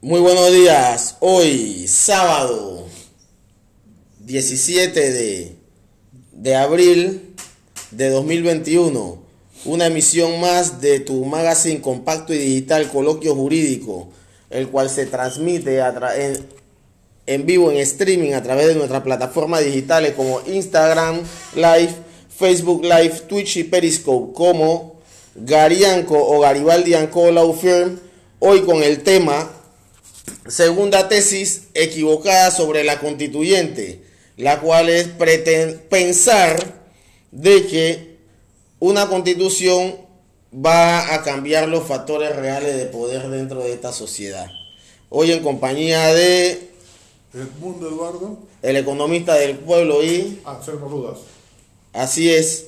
Muy buenos días. Hoy, sábado 17 de, de abril de 2021. Una emisión más de tu magazine compacto y digital Coloquio Jurídico, el cual se transmite a en vivo, en streaming, a través de nuestras plataformas digitales como Instagram Live, Facebook Live, Twitch y Periscope, como Garianco o Garibaldi. Law Firm, hoy con el tema Segunda tesis equivocada sobre la constituyente, la cual es pensar de que una constitución va a cambiar los factores reales de poder dentro de esta sociedad. Hoy en compañía de Edmundo Eduardo. el economista del pueblo y Sergio Rudas. Así es.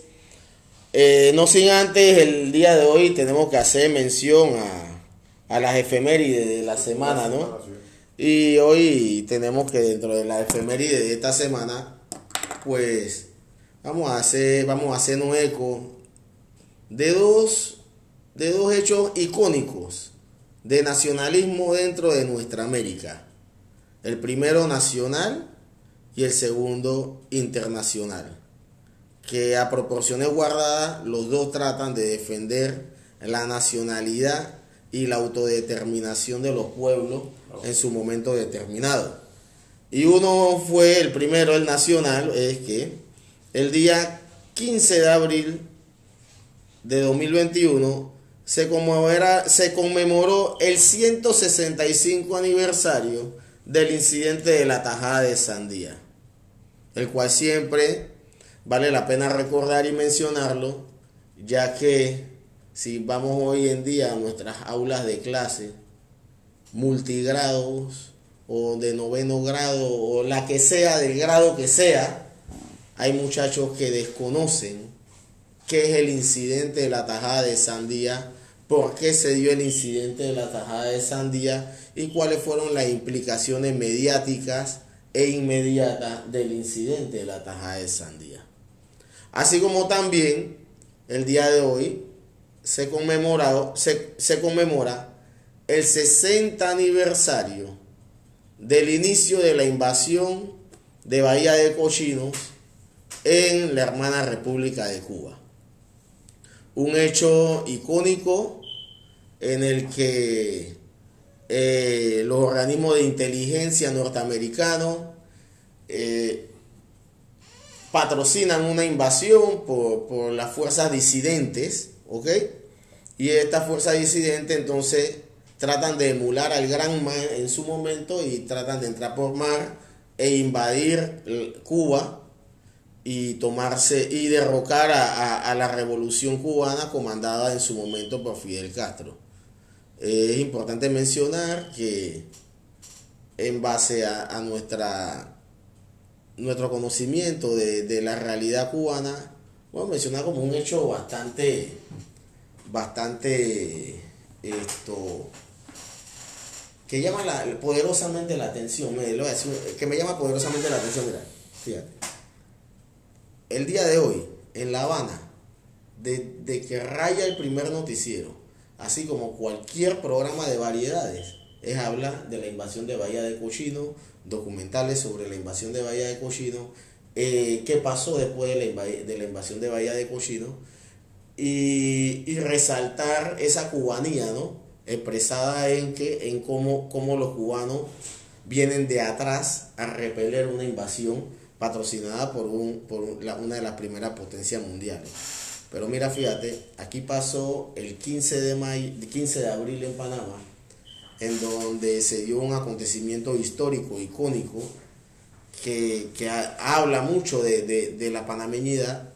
Eh, no sin antes, el día de hoy tenemos que hacer mención a, a las efemérides de la semana, ¿no? Y hoy tenemos que dentro de la efeméride de esta semana, pues vamos a hacer, vamos a hacer un eco de dos, de dos hechos icónicos de nacionalismo dentro de nuestra América. El primero nacional y el segundo internacional. Que a proporciones guardadas los dos tratan de defender la nacionalidad y la autodeterminación de los pueblos en su momento determinado. Y uno fue el primero, el nacional, es que el día 15 de abril de 2021 se, se conmemoró el 165 aniversario del incidente de la tajada de Sandía, el cual siempre vale la pena recordar y mencionarlo, ya que si vamos hoy en día a nuestras aulas de clase, multigrados o de noveno grado o la que sea, del grado que sea, hay muchachos que desconocen qué es el incidente de la tajada de Sandía, por qué se dio el incidente de la tajada de Sandía y cuáles fueron las implicaciones mediáticas e inmediatas del incidente de la tajada de Sandía. Así como también el día de hoy se, conmemora- el 60 aniversario del inicio de la invasión de Bahía de Cochinos en la hermana República de Cuba. Un hecho icónico en el que eh, los organismos de inteligencia norteamericanos eh, patrocinan una invasión por, por las fuerzas disidentes, ¿ok? Y estas fuerzas disidentes entonces tratan de emular al gran man en su momento y tratan de entrar por mar e invadir eh, Cuba y tomarse y derrocar a, a- la revolución cubana comandada en su momento por Fidel Castro. Es importante mencionar que en base a, a nuestra nuestro conocimiento de, de la realidad cubana, bueno, mencionar como un hecho bastante, bastante, esto, que llama la- poderosamente la atención, a decir, que me llama poderosamente la atención, mira. El día de hoy, en La Habana, de, de que raya el primer noticiero, así como cualquier programa de variedades, es hablar de la invasión de Bahía de Cochino, documentales sobre la invasión de Bahía de Cochino, eh, qué pasó después de la, de la invasión de Bahía de Cochino, y, y resaltar esa cubanía, ¿no? Expresada en que, en cómo, cómo los cubanos vienen de atrás a repeler una invasión patrocinada por, un, por una de las primeras potencias mundiales. Pero mira, fíjate, aquí pasó el 15 de, mayo, 15 de abril en Panamá, en donde se dio un acontecimiento histórico, icónico, que, que ha- habla mucho de, de- de la panameñidad,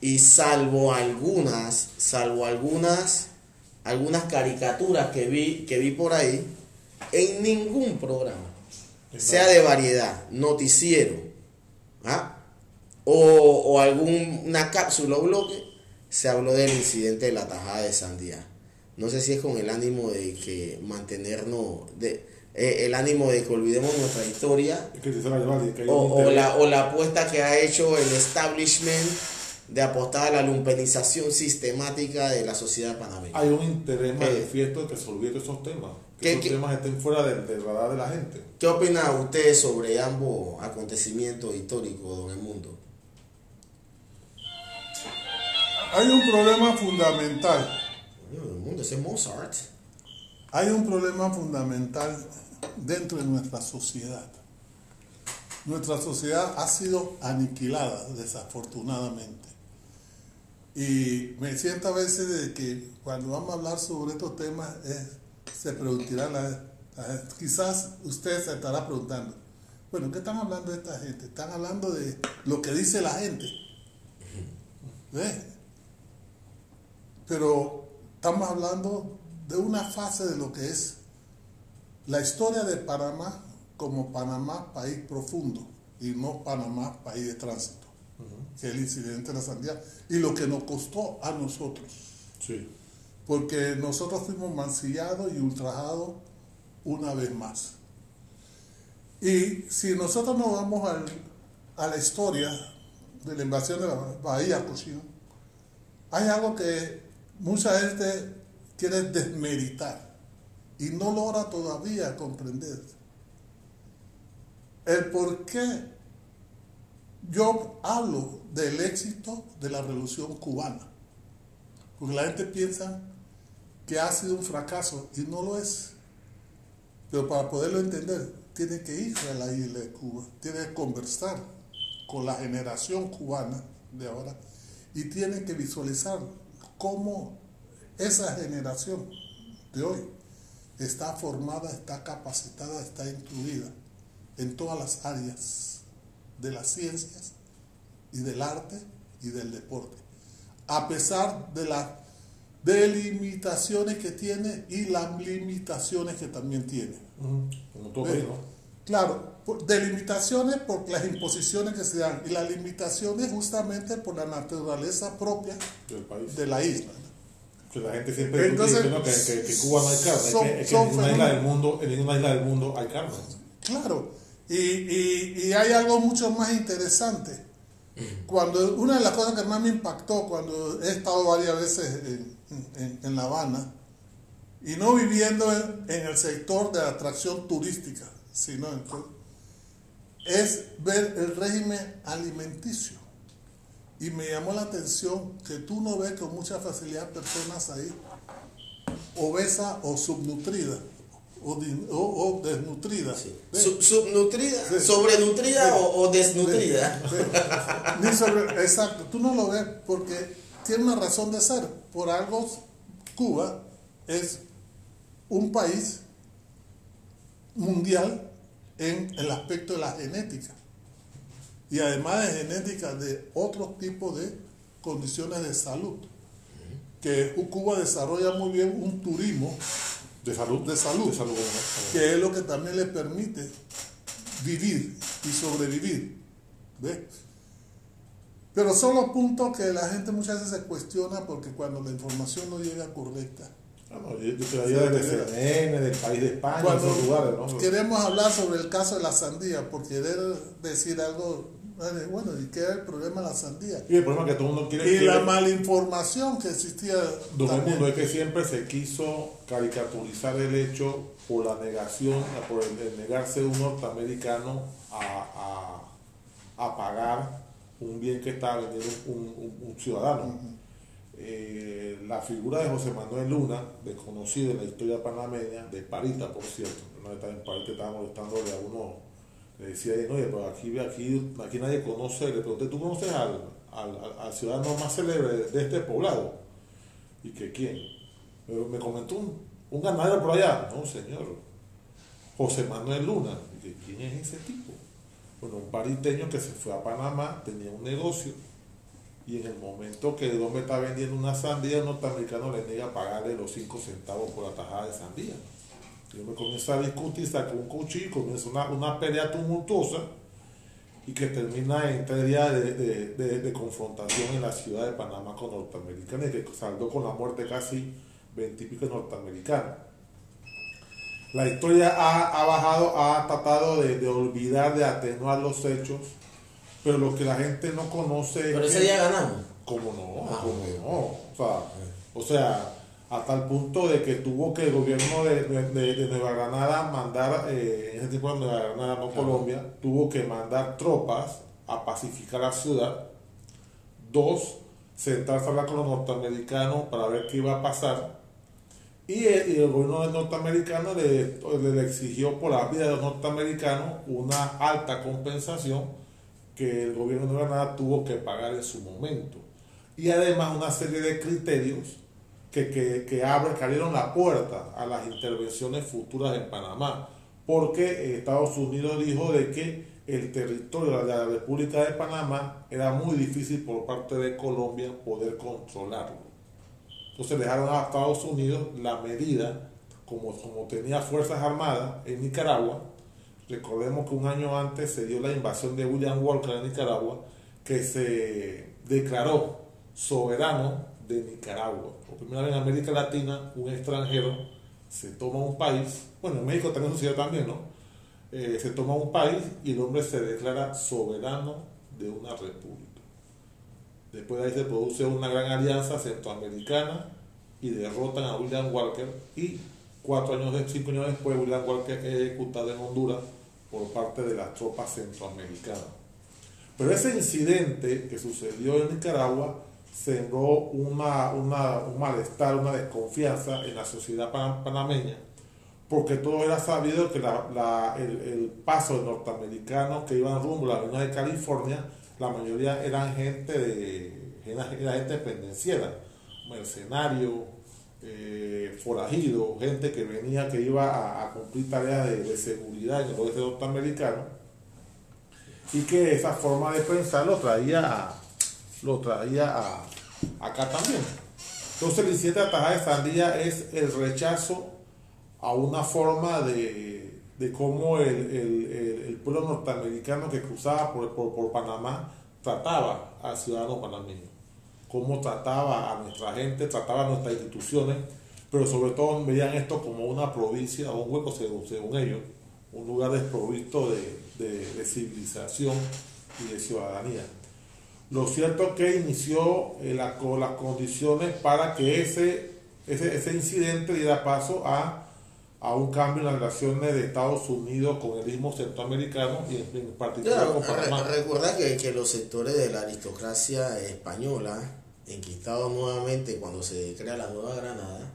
y salvo algunas, salvo algunas, algunas caricaturas que vi, que vi por ahí, en ningún programa, sea de variedad, noticiero, ¿ah? o, o alguna cápsula o bloque, se habló del incidente de la tajada de Sandía. No sé si es con el ánimo de que mantenernos, de, eh, el ánimo de que olvidemos nuestra historia que que o, la, o la apuesta que ha hecho el establishment de apostar a la lumpenización sistemática de la sociedad panameña. Hay un interés Eh. manifiesto de que se olvide esos temas. ¿Qué- Que esos qué- temas estén fuera del, del radar de la gente. ¿Qué opina usted sobre ambos acontecimientos históricos, don Edmundo? Hay un problema fundamental. El mundo ese es Mozart. Hay un problema fundamental dentro de nuestra sociedad. Nuestra sociedad ha sido aniquilada, desafortunadamente. Y me siento a veces de que cuando vamos a hablar sobre estos temas, es- se preguntará, la, la- quizás usted se estará preguntando, bueno, ¿qué están hablando de esta gente? Están hablando de lo que dice la gente. ¿Ve? Pero estamos hablando de una fase de lo que es la historia de Panamá como Panamá país profundo y no Panamá país de tránsito, que es el incidente de la sandía y lo que nos costó a nosotros, Sí. porque nosotros fuimos mancillados y ultrajados una vez más. Y si nosotros nos vamos al- a la historia de la invasión de la Bahía Cochino, hay algo que mucha gente quiere desmeritar y no logra todavía comprender. El por qué yo hablo del éxito de la revolución cubana. Porque la gente piensa que ha sido un fracaso y no lo es. Pero para poderlo entender, tiene que ir a la isla de Cuba, tiene que conversar con la generación cubana de ahora y tiene que visualizar cómo esa generación de hoy está formada, está capacitada, está incluida en todas las áreas de las ciencias y del arte y del deporte. A pesar de las delimitaciones que tiene y las limitaciones que también tiene. Como todo Ve, país, ¿no? Claro, por- delimitaciones por las imposiciones que se dan y las limitaciones justamente por la naturaleza propia Del país. de la isla. Que la gente siempre diciendo que, que, que Cuba no hay carne. son- que, en ninguna isla del mundo, en ninguna isla del mundo hay carne. Claro, y, y- y hay algo mucho más interesante. Cuando una de las cosas que más me impactó cuando he estado varias veces en, en- en La Habana, y no viviendo en, en el sector de atracción turística, sino es ver el régimen alimenticio. Y me llamó la atención que tú no ves con mucha facilidad personas ahí obesas o subnutridas o, o- o desnutridas. Sí. ¿Ves? Sub- ¿Subnutrida? Sí. ¿Sobrenutrida Sí. o, o desnutrida? Ni sobre- exacto, tú no lo ves porque tiene una razón de ser. Por algo, Cuba es un país mundial en el aspecto de la genética. Y además de genética de otros tipos de condiciones de salud. Que Cuba desarrolla muy bien un turismo De salud. De salud. De salud. ¿no? que es lo que también le permite vivir y sobrevivir. ¿Ves? Pero son los puntos que la gente muchas veces se cuestiona porque cuando la información no llega correcta. Yo, yo desde CNN, del país de España, Cuando esos lugares, ¿no? queremos hablar sobre el caso de la sandía, por querer decir algo, bueno, ¿y qué es el problema de la sandía? Y el problema es que todo el mundo quiere... Y quiere- la malinformación que existía. Don también. Edmundo, es que siempre se quiso caricaturizar el hecho por la negación, por el, el negarse un norteamericano a, a, a pagar un bien que estaba vendiendo un, un- un ciudadano. Eh, la figura de José Manuel Luna, desconocido en la historia panameña, de Parita, por cierto, no estaba en Parita, estaba molestándole a uno, le decía, oye, pero aquí, aquí, aquí nadie conoce, le pregunté, ¿tú conoces al, al- al ciudadano más célebre de este poblado? ¿Y que quién? Pero me comentó un, un ganadero por allá. No, señor. José Manuel Luna. Y que, ¿Quién es ese tipo? Bueno, un pariteño que se fue a Panamá, tenía un negocio. Y en el momento que el hombre está vendiendo una sandía, el norteamericano le niega pagarle los 5 centavos por la tajada de sandía. Yo me comienzo a discutir, saco un cuchillo comienza una, una pelea tumultuosa y que termina en tres días de, de- de- confrontación en la ciudad de Panamá con norteamericanos y que saldó con la muerte casi veintipico norteamericanos. La historia ha, ha bajado, ha tratado de olvidar, de atenuar los hechos, pero lo que la gente no conoce Pero es ese día ganamos. ¿Cómo no? Ah, ¿Cómo no? O sea, o sea, hasta el punto de que tuvo que el gobierno de, de- de- Nueva Granada mandar, eh, en ese tiempo de Nueva Granada, no Colombia, tuvo que mandar tropas a pacificar la ciudad. Dos, sentarse a hablar con los norteamericanos para ver qué iba a pasar. Y el, y el gobierno norteamericano le, le exigió por la vida de los norteamericanos una alta compensación que el gobierno de Granada tuvo que pagar en su momento. Y además una serie de criterios que, que, que abren, que abrieron la puerta a las intervenciones futuras en Panamá. Porque Estados Unidos dijo de que el territorio de la República de Panamá era muy difícil por parte de Colombia poder controlarlo. Entonces dejaron a Estados Unidos la medida, como, como tenía fuerzas armadas en Nicaragua, recordemos que un año antes se dio la invasión de William Walker en Nicaragua, que se declaró soberano de Nicaragua. Por primera vez en América Latina, un extranjero se toma un país, bueno, en México también sucedió también, ¿no? Eh, se toma un país y el hombre se declara soberano de una república. Después de ahí se produce una gran alianza centroamericana y derrotan a William Walker y cuatro años, cinco años después William Walker es ejecutado en Honduras por parte de las tropas centroamericanas. Pero ese incidente que sucedió en Nicaragua sembró una, una- un malestar, una desconfianza en la sociedad pan- panameña, porque todo era sabido que la- la- el, el paso de norteamericanos que iban rumbo a la Unión de California, la mayoría eran gente de era gente pendenciera, mercenarios, eh, forajidos, gente que venía, que iba a, cumplir tareas de, seguridad en el oeste norteamericano y que esa forma de pensar lo traía lo traía acá también. Entonces el incidente de la tajada de sandía es el rechazo a una forma de, de cómo el, el- el- el pueblo norteamericano que cruzaba por, por, por Panamá trataba al ciudadano panameño, cómo trataba a nuestra gente, trataba a nuestras instituciones, pero sobre todo veían esto como una provincia un hueco según, según ellos, un lugar desprovisto de, de- de civilización y de ciudadanía. Lo cierto es que inició eh, la- con las condiciones para que ese, ese, ese incidente diera paso a, a un cambio en las relaciones de Estados Unidos con el istmo centroamericano y en, en particular Claro, con Panamá. re- recuerda que, que los sectores de la aristocracia española, enquistados nuevamente cuando se crea la Nueva Granada,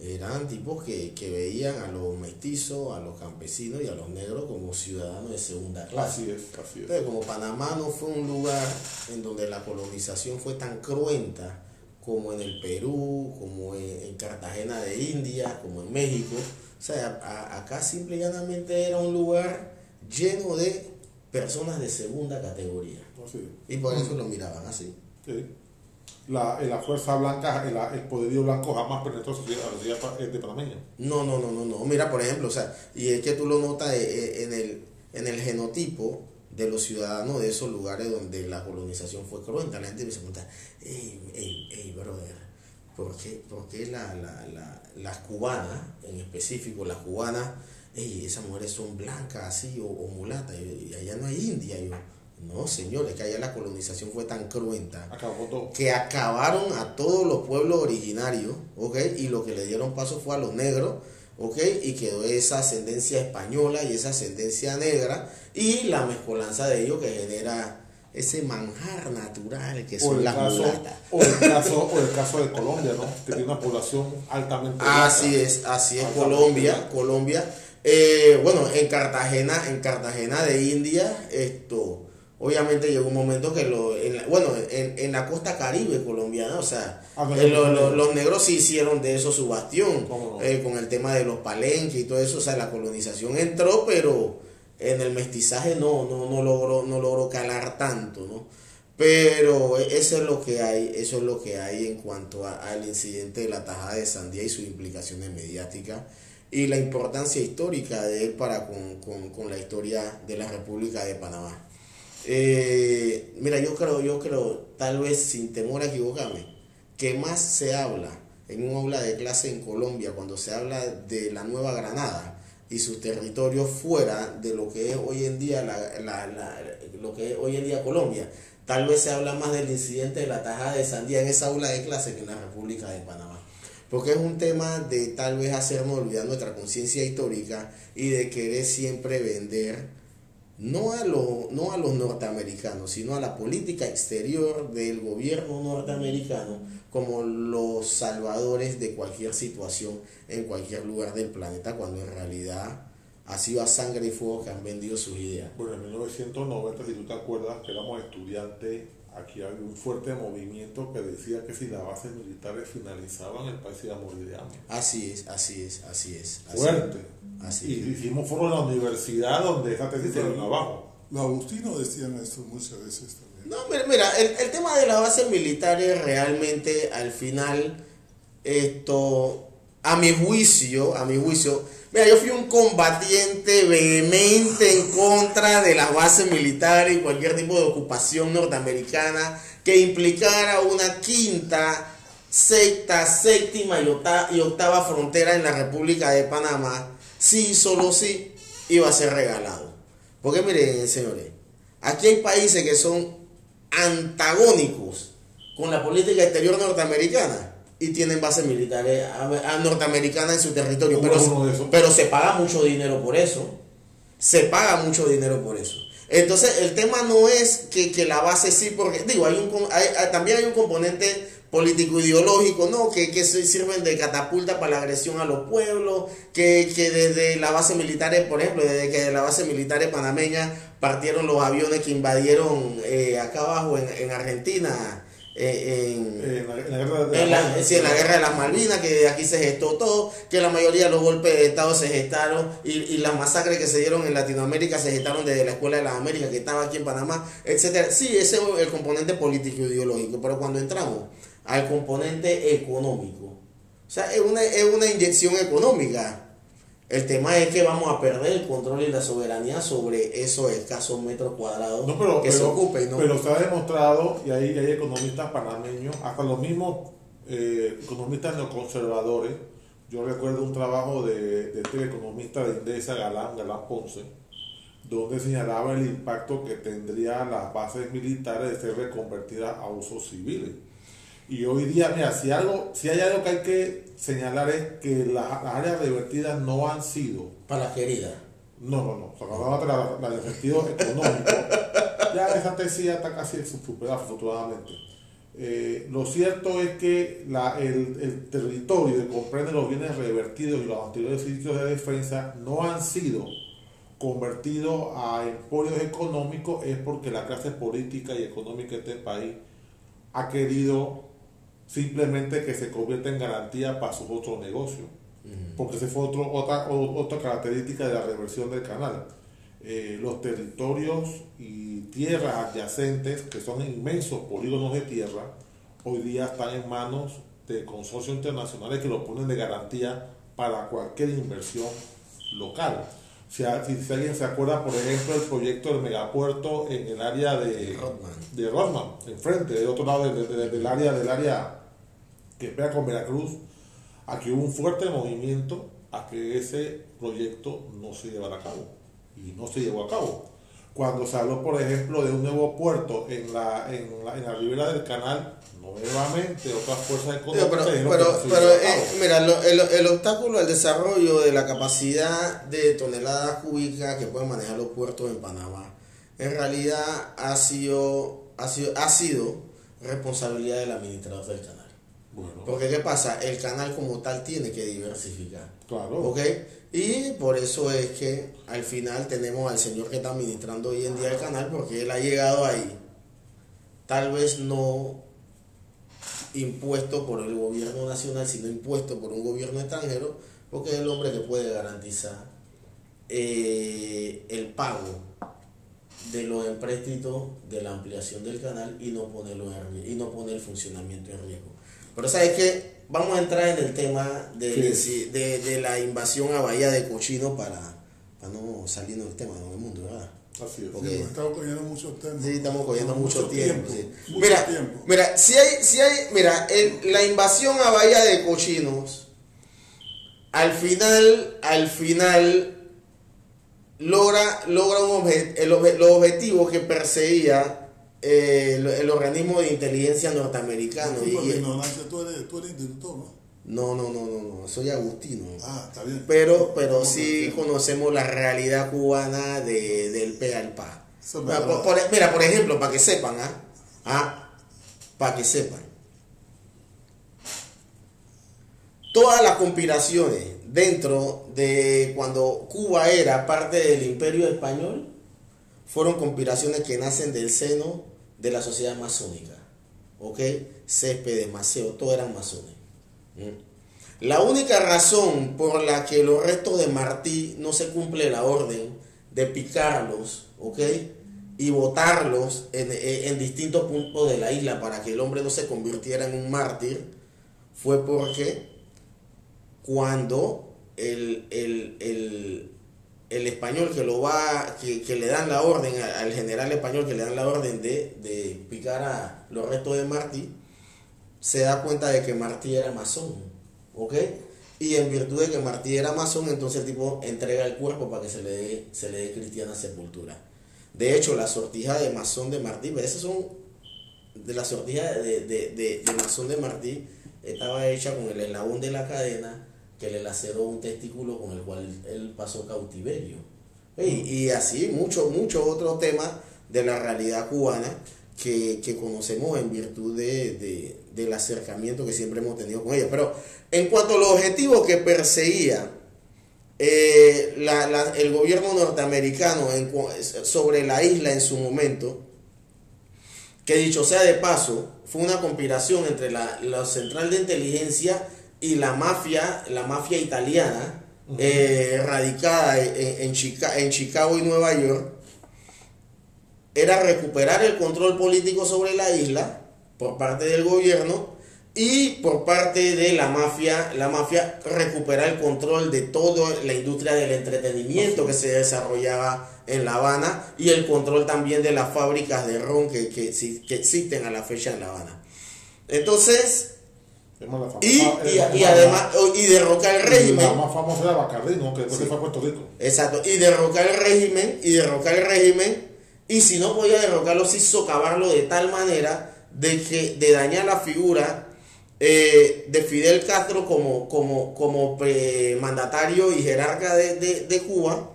eran tipos que, que veían a los mestizos, a los campesinos y a los negros como ciudadanos de segunda clase. Así es, así es. Entonces, como Panamá no fue un lugar en donde la colonización fue tan cruenta como en el Perú, como en, en Cartagena de India, como en México, o sea, a- acá simple y llanamente era un lugar lleno de personas de segunda categoría. Así es. Y por eso lo miraban así. Sí. La, eh, la fuerza blanca, el, el poderío blanco jamás penetró a la sociedad, eh, de panameña. No, no, no, no, no. Mira, por ejemplo, o sea, y es que tú lo notas eh, eh, en el, en el genotipo de los ciudadanos de esos lugares donde la colonización fue cruenta. La gente me pregunta, hey, hey, hey, brother, ¿por qué, por qué la, la, la- las cubanas, en específico las cubanas, hey, esas mujeres son blancas así o, mulatas y, allá no hay india? No, señores, que allá la colonización fue tan cruenta Acabó todo. que acabaron a todos los pueblos originarios, ¿ok? Y lo que le dieron paso fue a los negros, ¿ok? Y quedó esa ascendencia española y esa ascendencia negra y la mezcolanza de ellos que genera ese manjar natural que son las caso, mulatas. o, el caso, o el caso de Colombia, ¿no? Que tiene una población altamente Así es, así es Colombia. Colombia. Eh, bueno, en Cartagena, en Cartagena de India, esto, obviamente llegó un momento que lo, en la- bueno, en, en la costa caribe colombiana, o sea, Ah, eh, lo- lo- los negros sí hicieron de eso su bastión, eh, con el tema de los palenques y todo eso, o sea, la colonización entró, pero en el mestizaje no, no, no logró, no logró calar tanto, ¿no? Pero eso es lo que hay, eso es lo que hay en cuanto a- al incidente de la tajada de Sandía y sus implicaciones mediáticas y la importancia histórica de él para con, con- con la historia de la República de Panamá. Eh, mira, yo creo, yo creo, tal vez sin temor a equivocarme, que más se habla en un aula de clase en Colombia cuando se habla de la Nueva Granada y sus territorios fuera de lo que es hoy en día la, la- la- lo que es hoy en día Colombia. tal vez se habla más del incidente de la tajada de sandía en esa aula de clase que en la República de Panamá. Porque es un tema de tal vez hacernos olvidar nuestra conciencia histórica y de querer siempre vender no a, lo, no a los norteamericanos, sino a la política exterior del gobierno norteamericano como los salvadores de cualquier situación en cualquier lugar del planeta, cuando en realidad ha sido a sangre y fuego que han vendido sus ideas. Bueno, en 1990, si tú te acuerdas, que éramos estudiantes, aquí había un fuerte movimiento que decía que si las bases militares finalizaban, el país iba a morir de hambre. Así es, así es, así es. Así Fuerte. Así y es. hicimos foro en la universidad donde esa tesis se abajo. Los agustinos decían esto muchas veces también. No, mira, mira, el, el tema de las bases militares realmente al final, esto, a mi juicio, a mi juicio, mira, yo fui un combatiente vehemente en contra de las bases militares y cualquier tipo de ocupación norteamericana que implicara una quinta, sexta, séptima y octava, y octava frontera en la República de Panamá, sí, solo sí, iba a ser regalado. Porque miren, señores, aquí hay países que son antagónicos con la política exterior norteamericana y tienen bases militares a- a- norteamericanas en su territorio. ¿Cómo Pero, pero se paga mucho dinero por eso. Se paga mucho dinero por eso. Entonces, el tema no es que, que la base sí, porque, digo, hay un, hay- también hay un componente político ideológico, ¿no? Que, que se sirven de catapulta para la agresión a los pueblos, que, que desde la base militar, por ejemplo, desde que de la base militar panameña partieron los aviones que invadieron eh, acá abajo en, en Argentina, eh, en, Eh, en, la, guerra de en la, sí, en la guerra de las Malvinas, que aquí se gestó todo, que la mayoría de los golpes de Estado se gestaron y, y las masacres que se dieron en Latinoamérica se gestaron desde la Escuela de las Américas, que estaba aquí en Panamá, etcétera. Sí, ese es el componente político ideológico, pero cuando entramos al componente económico, o sea, es una, es una inyección económica. El tema es que vamos a perder el control y la soberanía sobre esos escasos metros cuadrados No, pero, que se pero- ocupen, ¿no? pero se ha demostrado, y hay, hay economistas panameños, hasta los mismos eh, economistas neoconservadores. Yo recuerdo un trabajo de, de este economista de Indesa, Galán, Galán Ponce, donde señalaba el impacto que tendría las bases militares de ser reconvertidas a usos civiles. Y hoy día, mira, si, algo, si hay algo que hay que señalar es que la- las áreas revertidas no han sido Para queridas. no, no, no. Hablamos de la, la del sentido económico, ya esa tesis ya está casi superada afortunadamente. Eh, lo cierto es que la- el, el territorio que comprende los bienes revertidos y los anteriores sitios de defensa no han sido convertidos a emporios económicos es porque la clase política y económica de este país ha querido simplemente que se convierta en garantía para sus otros negocios porque esa fue otro, otra, otra característica de la reversión del canal. Eh, los territorios y tierras adyacentes, que son inmensos polígonos de tierra, hoy día están en manos de consorcios internacionales que lo ponen de garantía para cualquier inversión local. Si- si alguien se acuerda, por ejemplo, el proyecto del megapuerto en el área de Rodman. de Rodman, enfrente, del otro lado de- de- de- del área del área que pega con Veracruz, aquí hubo un fuerte movimiento a que ese proyecto no se llevara a cabo. Y no se llevó a cabo. Cuando se habló, por ejemplo, de un nuevo puerto en la, en la, en la ribera del canal, nuevamente otras fuerzas económicas pero, dijeron pero, que no pero, a eh, mira, lo- el, el obstáculo al desarrollo de la capacidad de toneladas cúbicas que pueden manejar los puertos en Panamá, en realidad ha sido, ha sido, ha sido responsabilidad del administrador del canal. Bueno, Porque ¿qué pasa? El canal como tal tiene que diversificar. claro. ¿Ok? Y por eso es que al final tenemos al señor que está administrando hoy en día el canal, porque él ha llegado ahí, tal vez no impuesto por el gobierno nacional, sino impuesto por un gobierno extranjero, porque es el hombre que puede garantizar eh, el pago de los empréstitos de la ampliación del canal y no ponerlo en y no poner el funcionamiento en riesgo. Pero sabes que vamos a entrar en el tema de, Sí. de, de la invasión a Bahía de Cochino para, para no salirnos del tema del mundo, ¿verdad? Así es. Sí, estamos cogiendo mucho tiempo. Sí, estamos cogiendo mucho, tiempo. sí. Mucho Mira, tiempo. mira, si hay, si hay, mira, el- la invasión a Bahía de Cochinos, al final, al final, logra, logra un obje- el obje- los objetivos que perseguía eh, el, el organismo de inteligencia norteamericano. Tú, y- por la y- ignorancia, tú eres, tú eres institutor, ¿no? no, no, no, no, no, soy agustino. Ah, está bien. Pero, pero ¿Cómo sí conocemos la realidad cubana de, del pe al pa. Eso es Mira, verdad. por, por- mira, por ejemplo, para que sepan, ¿ah? ¿Ah? Para que sepan. Todas las conspiraciones dentro de cuando Cuba era parte del imperio español fueron conspiraciones que nacen del seno de la sociedad masónica. ¿Ok? Céspedes, Maceo, todos eran masones. La única razón por la que los restos de Martí no se cumple la orden de picarlos, ¿ok? Y botarlos en- en distintos puntos de la isla para que el hombre no se convirtiera en un mártir, fue porque cuando el, el- el- el español que lo va, que, que le dan la orden al general español que le dan la orden de, de picar a los restos de Martí, se da cuenta de que Martí era masón, ¿ok? Y en virtud de que Martí era masón, entonces el tipo entrega el cuerpo para que se le dé, se le dé cristiana sepultura. De hecho, la sortija de masón de Martí, pero esas son de la sortija de, de, de, de masón de Martí, estaba hecha con el eslabón de la cadena que le laceró un testículo con el cual él pasó cautiverio. Y, y así muchos muchos otros temas de la realidad cubana que, que conocemos en virtud de, de- del acercamiento que siempre hemos tenido con ella. Pero en cuanto a los objetivos que perseguía eh, la- la- el gobierno norteamericano sobre la isla en su momento, que dicho sea de paso, fue una conspiración entre la, la central de inteligencia y la mafia, la mafia italiana, eh, radicada en, en Chica- en Chicago y Nueva York, era recuperar el control político sobre la isla por parte del gobierno y por parte de la mafia, la mafia recuperar el control de toda la industria del entretenimiento que se desarrollaba en La Habana y el control también de las fábricas de ron que, que, que existen a la fecha en La Habana. Entonces, y, eh, y la- además, y derrocar el La régimen. más famosa era Bacardí, ¿no? Que después Sí. se fue a Puerto Rico. Exacto, y derrocar el régimen, y derrocar el régimen, y si no podía derrocarlo, sí socavarlo de tal manera de que de dañar la figura eh, de Fidel Castro como, como, como eh, mandatario y jerarca de, de- de Cuba,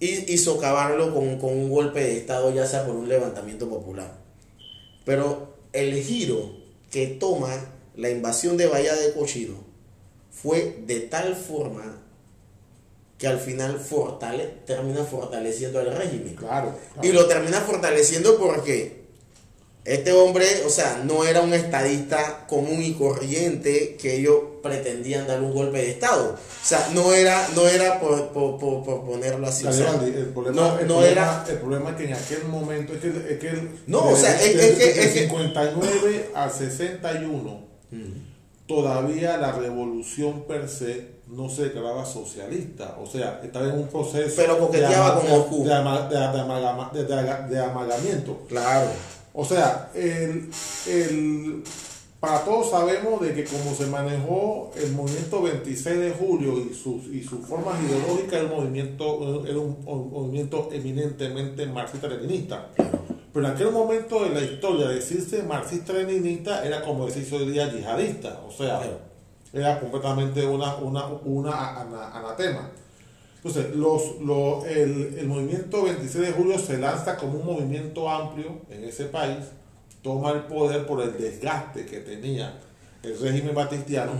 y, y socavarlo con, con un golpe de Estado, ya sea por un levantamiento popular. Pero el giro que toma la invasión de Bahía de Cochino fue de tal forma que al final fortale, termina fortaleciendo al régimen. Claro. claro. Y lo termina fortaleciendo porque este hombre, o sea, no era un estadista común y corriente que ellos pretendían dar un golpe de Estado. O sea, no era, no era por, por, por- por ponerlo así. o sea, Garibaldi, el problema, no, el, no problema, era... el problema es que en aquel momento es que, es que el- No, o sea, es- que- es que- 59 al 61 todavía la revolución per se no se declaraba socialista, o sea, estaba en un proceso Pero ama- Moscú. de, ama- de- de amalgama- amalgamiento. Claro. O sea, el, el- para todos sabemos de que como se manejó el movimiento 26 de julio y sus, y sus formas ideológicas, el movimiento era un, un movimiento eminentemente marxista-leninista. Pero en aquel momento de la historia decirse marxista-leninista era como decirse hoy día yihadista. O sea, era completamente una, una, una ana- anatema. Entonces, los, lo- el, el movimiento 26 de julio se lanza como un movimiento amplio en ese país, toma el poder por el desgaste que tenía el régimen batistiano,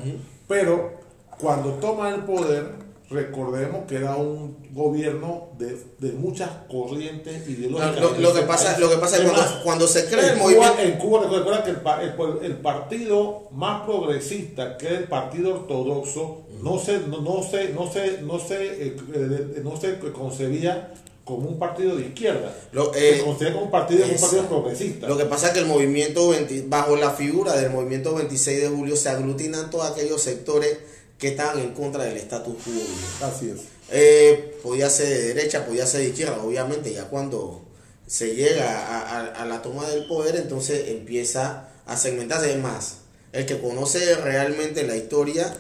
pero cuando toma el poder, recordemos que era un gobierno de, de muchas corrientes ideológicas. lo- lo que pasa, lo que pasa es Es que cuando, cuando se crea el en movimiento... Cuba, en Cuba recuerda que el, el- el partido más progresista que el partido ortodoxo no se no, no se no se no se eh, no se concebía como un partido de izquierda. Lo- eh, se concebía como un partido, un partido progresista. Lo que pasa es que el movimiento 20 bajo la figura del movimiento 26 de julio se aglutinan todos aquellos sectores que estaban en contra del status quo. así es Eh, podía ser de derecha, podía ser de izquierda, obviamente ya cuando se llega a, a- a la toma del poder, entonces empieza a segmentarse Es más. El que conoce realmente la historia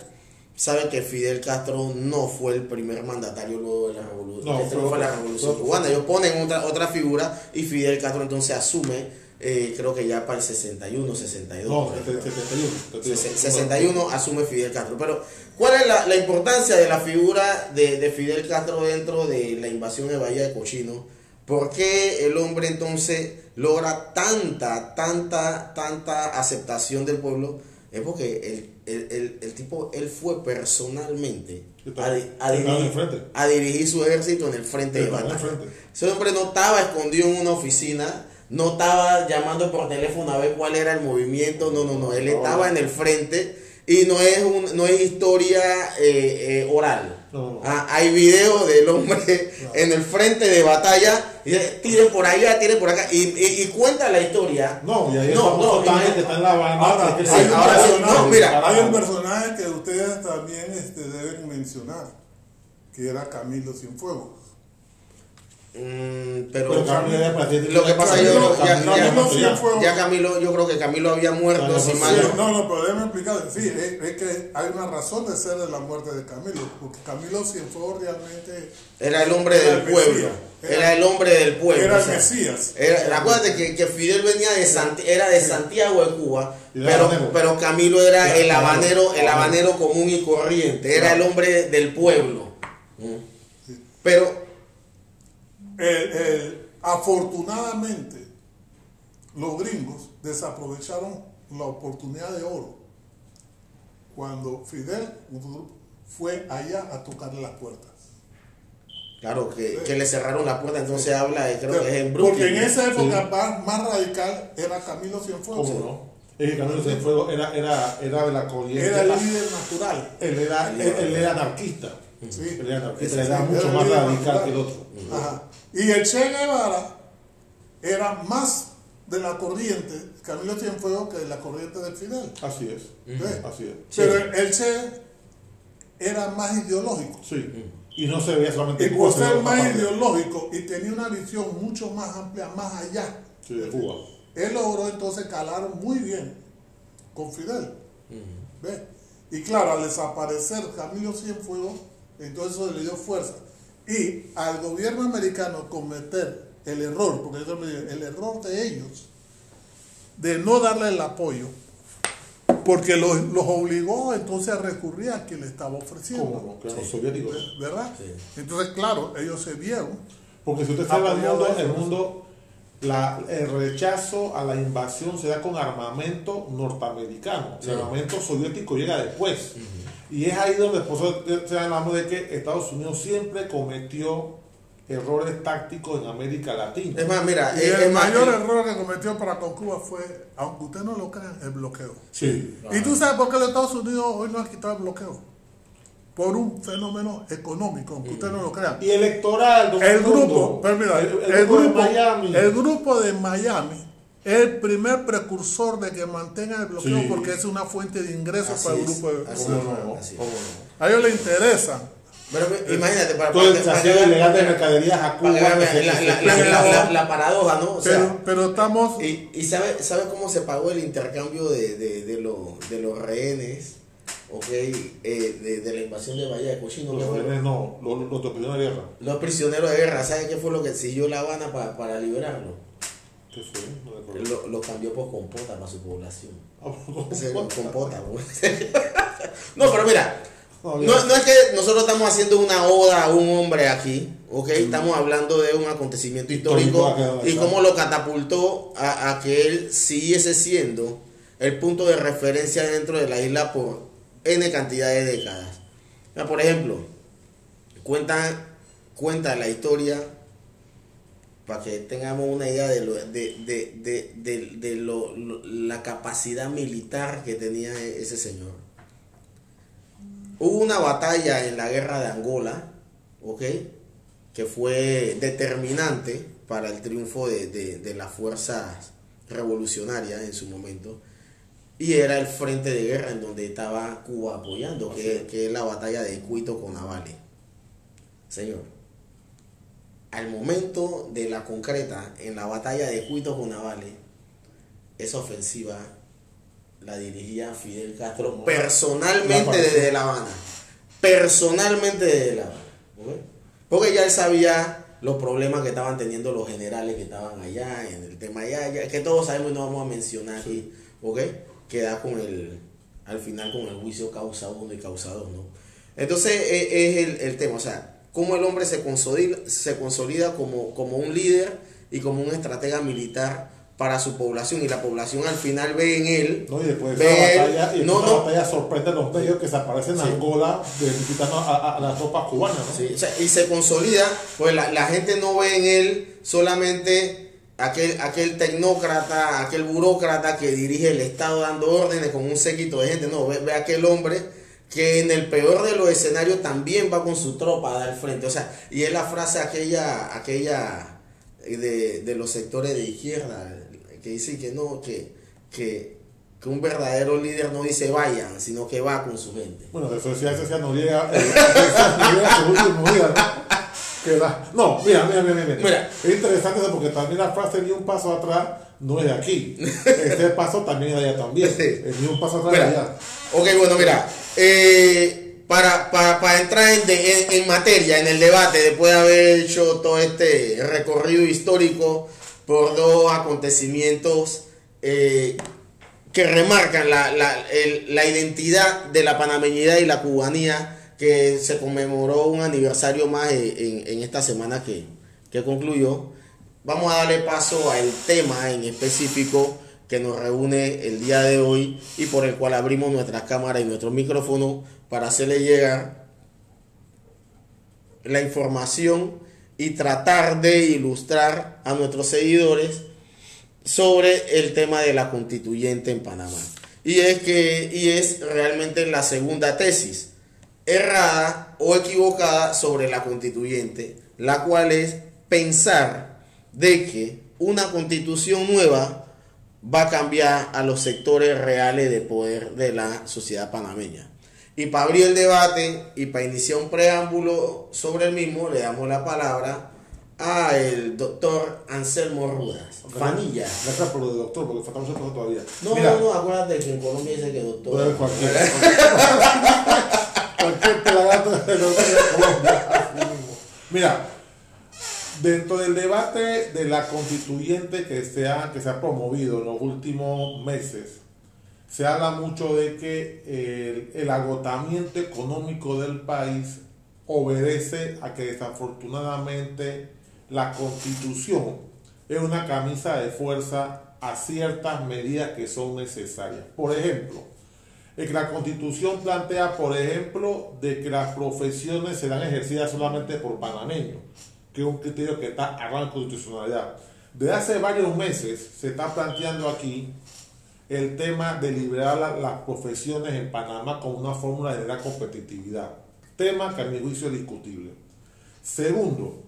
sabe que Fidel Castro no fue el primer mandatario luego de la revolución, No, este no fue- fue la revolución fue- cubana. Ellos ponen otra, otra figura y Fidel Castro entonces asume eh, creo que ya para el 61, 62. No, por ahí. 71. 60, 61 asume Fidel Castro. Pero, ¿cuál es la, la importancia de la figura de, de Fidel Castro dentro de la invasión de Bahía de Cochino? ¿Por qué el hombre entonces logra tanta, tanta, tanta aceptación del pueblo? Es porque el, el, el, el tipo, él fue personalmente a, a dirigir, a dirigir su ejército en el frente de batalla. Ese hombre no estaba escondido en una oficina, no estaba llamando por teléfono a ver cuál era el movimiento, no, no, no, él estaba en el frente y no es, un, no es historia eh, eh, oral. No, no. Ah, hay video del hombre en el frente de batalla, y dice, tiren por allá, tiren por acá, y, y- y cuenta la historia. No, y ahí No, no, que está en la vaina. Ahora, hay, un ahora sí, personaje, no, mira. hay un personaje que ustedes también este, deben mencionar, que era Camilo Cienfuegos. Mm, pero, Camilo lo que pasa yo ya, Camilo ya- Cienfuegos- ya Camilo, yo creo que Camilo había muerto, Claro, si pues, mal Sí, no- no, no, pero déjeme explicar. Sí, es, es que hay una razón de ser de la muerte de Camilo, porque Camilo Cienfuegos realmente Era el hombre Era del el pueblo. Mesías. Era, Era- el hombre del pueblo. era o el Mesías. era- acuérdate que, que Fidel venía de Santi- era de Santiago de Cuba, pero, pero Camilo era el habanero. el Habanero. común y corriente. Era el hombre del pueblo. Pero El- el- afortunadamente, los gringos desaprovecharon la oportunidad de oro cuando Fidel fue allá a tocarle las puertas. claro que, que le cerraron la puerta, entonces habla de creo que es en Brooklyn. Porque en esa época Sí. más, más radical era Camilo Cienfuegos. ¿Cómo no? Es que Camilo Cienfuegos era, era, era de la corriente. Era el líder natural. Él era, él, él era anarquista. Sí. Él era anarquista, Sí, era sí, mucho era más radical natural. que el otro. Ajá. Y el Che Guevara era más de la corriente, Camilo Cienfuegos, que de la corriente del Fidel. Así es. ¿Ves? Así es. Pero el Che era más ideológico. Sí. Y no se veía solamente Y en por ser más parte. ideológico y tenía una visión mucho más amplia, más allá, Sí, de Cuba. él logró entonces calar muy bien con Fidel. ¿Ves? Y claro, al desaparecer Camilo Cienfuegos, entonces eso le dio fuerza. Y al gobierno americano cometer el error, porque yo me digo, el error de ellos, de no darle el apoyo, porque los, los obligó entonces a recurrir a quien le estaba ofreciendo. Soviéticos. ¿Verdad? Sí. Entonces, claro, ellos se vieron. Porque si usted observa el mundo, el mundo, la- el rechazo a la invasión se da con armamento norteamericano. Sí. El armamento soviético llega después. Y es ahí donde por eso se hablamos de que Estados Unidos siempre cometió errores tácticos en América Latina. Es más, mira, Y es, el es mayor eh, error que cometió para con Cuba fue, aunque usted no lo crea, el bloqueo. Sí. ¿Y tú sabes por qué los Estados Unidos hoy no han quitado el bloqueo? Por un fenómeno económico, aunque usted no lo crea. Y electoral, El grupo, pero mira, el, el, el grupo de Miami. el grupo de Miami el primer precursor de que mantenga el bloqueo Sí. porque es una fuente de ingresos para el grupo de así ¿Cómo es. no? Así es. ¿Cómo no? A ellos les interesa. pero me- imagínate, para, Todo el para- para vean- ilegal de mercaderías a Cuba. para la, que la- se- la- pero- la- la- la paradoja, ¿no? O sea, Pero, pero estamos... Y, y sabe, sabe cómo se pagó el intercambio de, de, de, lo- de los rehenes, ok, eh, de, de la invasión de Bahía de Cochino. Los rehenes no, los, los de prisionero de guerra. Los prisioneros de guerra, ¿sabe qué fue lo que exigió La Habana pa- para liberarlo? ¿Qué fue? No Él recuerdo. Lo, lo cambió por compota para su población. Ah, no, O sea, no, compota. güey. no, pero mira, no, no, es que nosotros estamos haciendo una oda a un hombre aquí, ¿ok? Estamos hablando de un acontecimiento histórico y cómo lo catapultó a, a que él siguiese siendo el punto de referencia dentro de la isla por N cantidad de décadas. Por ejemplo, cuenta, cuenta la historia para que tengamos una idea de, lo, de, de, de, de- de lo- lo- la capacidad militar que tenía ese señor. Hubo una batalla en la guerra de Angola, ¿ok? Que fue determinante para el triunfo de, de- de las fuerzas revolucionarias en su momento. Y era el frente de guerra en donde estaba Cuba apoyando, que, que es la batalla de Cuito con. Señor, al momento de la concreta, en la batalla de Cuito con Navale, esa ofensiva la dirigía Fidel Castro personalmente desde La Habana. Personalmente desde La Habana. Porque ya él sabía los problemas que estaban teniendo los generales que estaban allá, en el tema allá, que todos sabemos y no vamos a mencionar aquí, ¿ok? Queda con el, al final con el juicio causa uno y causa dos, ¿no? Entonces e- es el, el tema, o sea, cómo el hombre se consolida, se consolida como, como un líder y como un estratega militar para su población y la población al final ve en él No, y después de ve él- batalla, y no, no, batalla sorprende a los medios que se aparecen en Sí. Angola de, visitando a, a- a las tropas cubanas, ¿no? Sí, o sea, y se consolida, pues la, la gente no ve en él solamente aquel, aquel tecnócrata, aquel burócrata que dirige el Estado dando órdenes con un séquito de gente, no, ve, ve aquel hombre que en el peor de los escenarios también va con su tropa a dar frente, o sea, y es la frase aquella, aquella de, de los sectores de izquierda, que dice que no, que, que, que un verdadero líder no dice vayan, sino que va con su gente. Bueno, Noriega, eh, decía Noriega en su último día, ¿no? Que da- no, mira, mira, mira, mira. Mira. Es interesante eso porque también la frase ni un paso atrás no es de aquí. Este paso también es de allá también. Sí. El ni un paso atrás es de allá. ok, bueno, mira, eh, para, para, para entrar en, en- en materia, en el debate, después de haber hecho todo este recorrido histórico por dos acontecimientos eh, que remarcan la, la- el- la identidad de la panameñidad y la cubanía, que se conmemoró un aniversario más en, en esta semana que, que concluyó. Vamos a darle paso al tema en específico que nos reúne el día de hoy y por el cual abrimos nuestras cámaras y nuestros micrófonos para hacerle llegar la información y tratar de ilustrar a nuestros seguidores sobre el tema de la constituyente en Panamá. Y es que y es realmente la segunda tesis errada o equivocada sobre la constituyente, la cual es pensar de que una constitución nueva va a cambiar a los sectores reales de poder de la sociedad panameña. Y para abrir el debate y para iniciar un preámbulo sobre el mismo, le damos la palabra a el doctor Anselmo Rudas. Fanilla. Gracias por lo de doctor, porque faltamos mucho todavía. No, Mira, no, no, acuérdate que en Colombia dice que doctor. puede cualquier. cualquier pelagato de Colombia. Mira, dentro del debate de la constituyente que se ha, que se ha promovido en los últimos meses, se habla mucho de que el, el agotamiento económico del país obedece a que desafortunadamente la constitución es una camisa de fuerza a ciertas medidas que son necesarias. Por ejemplo, es que la constitución plantea, por ejemplo, de que las profesiones serán ejercidas solamente por panameños, que es un criterio que está armado en constitucionalidad. Desde hace varios meses se está planteando aquí el tema de liberar la- las profesiones en Panamá como una fórmula de la competitividad. Tema que a mi juicio es discutible. Segundo,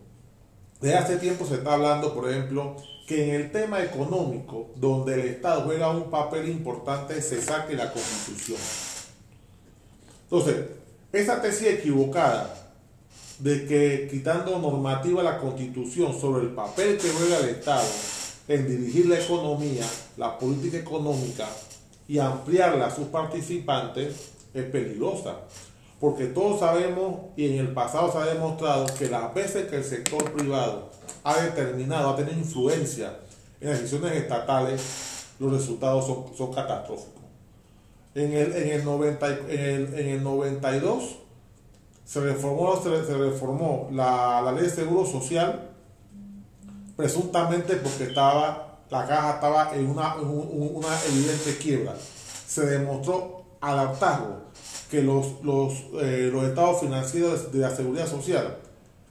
desde hace tiempo se está hablando, por ejemplo, que en el tema económico, donde el Estado juega un papel importante, se saque la constitución. Entonces, esa tesis equivocada de que quitando normativa a la constitución sobre el papel que juega el Estado en dirigir la economía, la política económica y ampliarla a sus participantes es peligrosa. Porque todos sabemos y en el pasado se ha demostrado que las veces que el sector privado ha determinado, ha tenido influencia en las decisiones estatales, los resultados son, son catastróficos. En el, en, el 90, y- en, el, en el 92 se reformó, se, reformó la, la ley de seguro social presuntamente porque estaba la caja estaba en una, una evidente quiebra. Se demostró al hartazgo que los, los, eh, los estados financieros de la seguridad social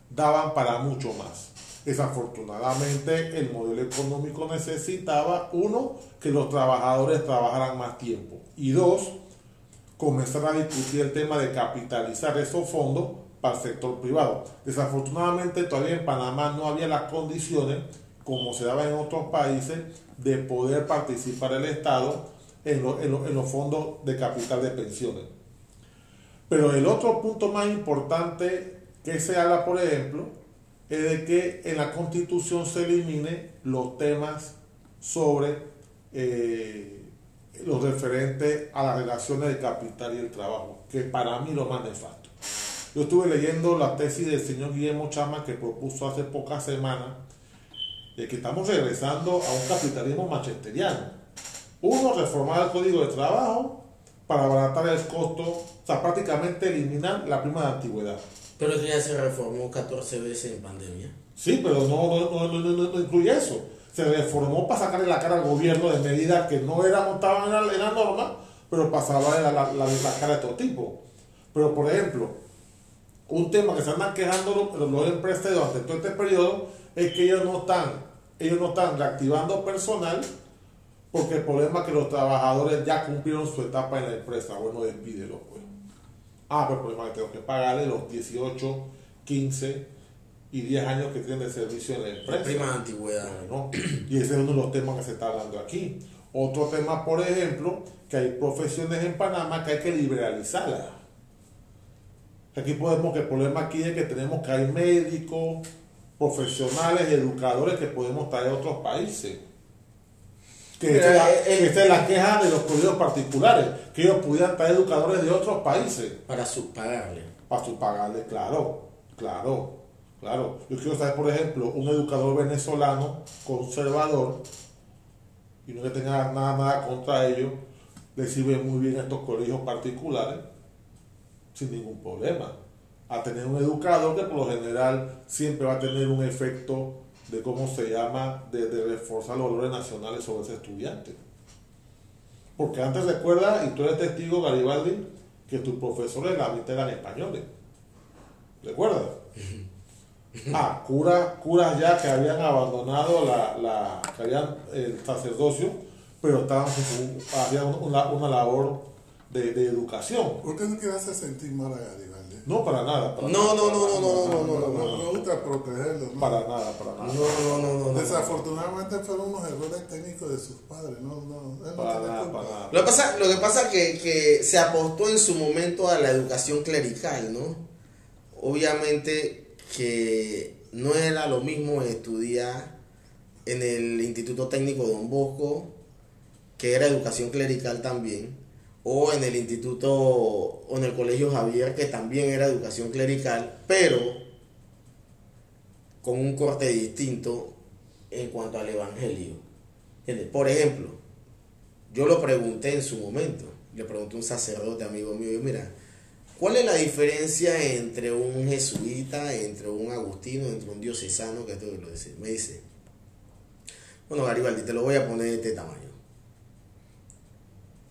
daban para mucho más. Desafortunadamente el modelo económico necesitaba, uno, que los trabajadores trabajaran más tiempo y dos, comenzar a discutir el tema de capitalizar esos fondos para el sector privado. Desafortunadamente todavía en Panamá no había las condiciones, como se daba en otros países, de poder participar el Estado en, en en los fondos de capital de pensiones. Pero el otro punto más importante que se habla, por ejemplo, es de que en la constitución se elimine los temas sobre eh, los referentes a las relaciones de capital y el trabajo, que para mí lo más nefasto. Yo estuve leyendo la tesis del señor Guillermo Chama que propuso hace pocas semanas de que estamos regresando a un capitalismo manchesteriano. Uno, reformar el código de trabajo para abaratar el costo, o sea, prácticamente eliminar la prima de antigüedad. Pero eso ya se reformó 14 veces en pandemia. Sí, pero no, no, no- no incluye eso. Se reformó para sacarle la cara al gobierno de medidas que no eran, en la, en la norma, pero pasaba la, la, la, cara de todo tipo. Pero, por ejemplo, un tema que se andan quejando los, los durante todo este periodo es que ellos no están, ellos no están reactivando personal porque el problema es que los trabajadores ya cumplieron su etapa en la empresa. Bueno, despídelo, pues. Ah, pero el problema es que tengo que pagarle los 18, 15 y 10 años que tienen de servicio en la La empresa. prima de antigüedad. Bueno, y ese es uno de los temas que se está hablando aquí. Otro tema, por ejemplo, que hay profesiones en Panamá que hay que liberalizarlas. Aquí podemos, que el problema aquí es que tenemos que hay médicos, profesionales, educadores que podemos traer de otros países. Que Mira, esta es la- eh, eh, esta es la queja de los colegios particulares, que ellos pudieran traer educadores de otros países Para subpagarle. para su pagarle, claro, claro, claro. Yo quiero saber, por ejemplo, un educador venezolano conservador, y no que tenga nada, nada contra ellos, le sirve muy bien estos colegios particulares, sin ningún problema. A tener un educador que por lo general siempre va a tener un efecto de cómo se llama, de, de reforzar los valores nacionales sobre ese estudiante. Porque antes recuerda, y tú eres testigo, Garibaldi, que tus profesores la mitad eran españoles. ¿Recuerdas? Ah, curas, curas ya que habían abandonado la, la que habían el sacerdocio, pero estaban hacían una, una labor de, de educación. ¿Por qué no quieres hacer sentir mal a Garibaldi? No para nada, para No, nada, no, no, no, no, no, no, no, Me no. gusta protegerlo. ¿no? para nada, para nada. No, no, no, no. no. Desafortunadamente fueron unos errores técnicos de sus padres. No, no, no Para nada, culpa. para nada. Lo que pasa, lo que pasa es que, que se apostó en su momento a la educación clerical, ¿no? Obviamente que no era lo mismo estudiar en el Instituto Técnico Don Bosco, que era educación clerical también, o en el Instituto, o en el Colegio Javier, que también era educación clerical, pero con un corte distinto en cuanto al Evangelio. Por ejemplo, yo lo pregunté en su momento, le pregunté a un sacerdote amigo mío, yo, mira, ¿cuál es la diferencia entre un jesuita, entre un agustino, entre un diocesano? Que todo lo dice? Me dice, bueno Garibaldi, te lo voy a poner de este tamaño.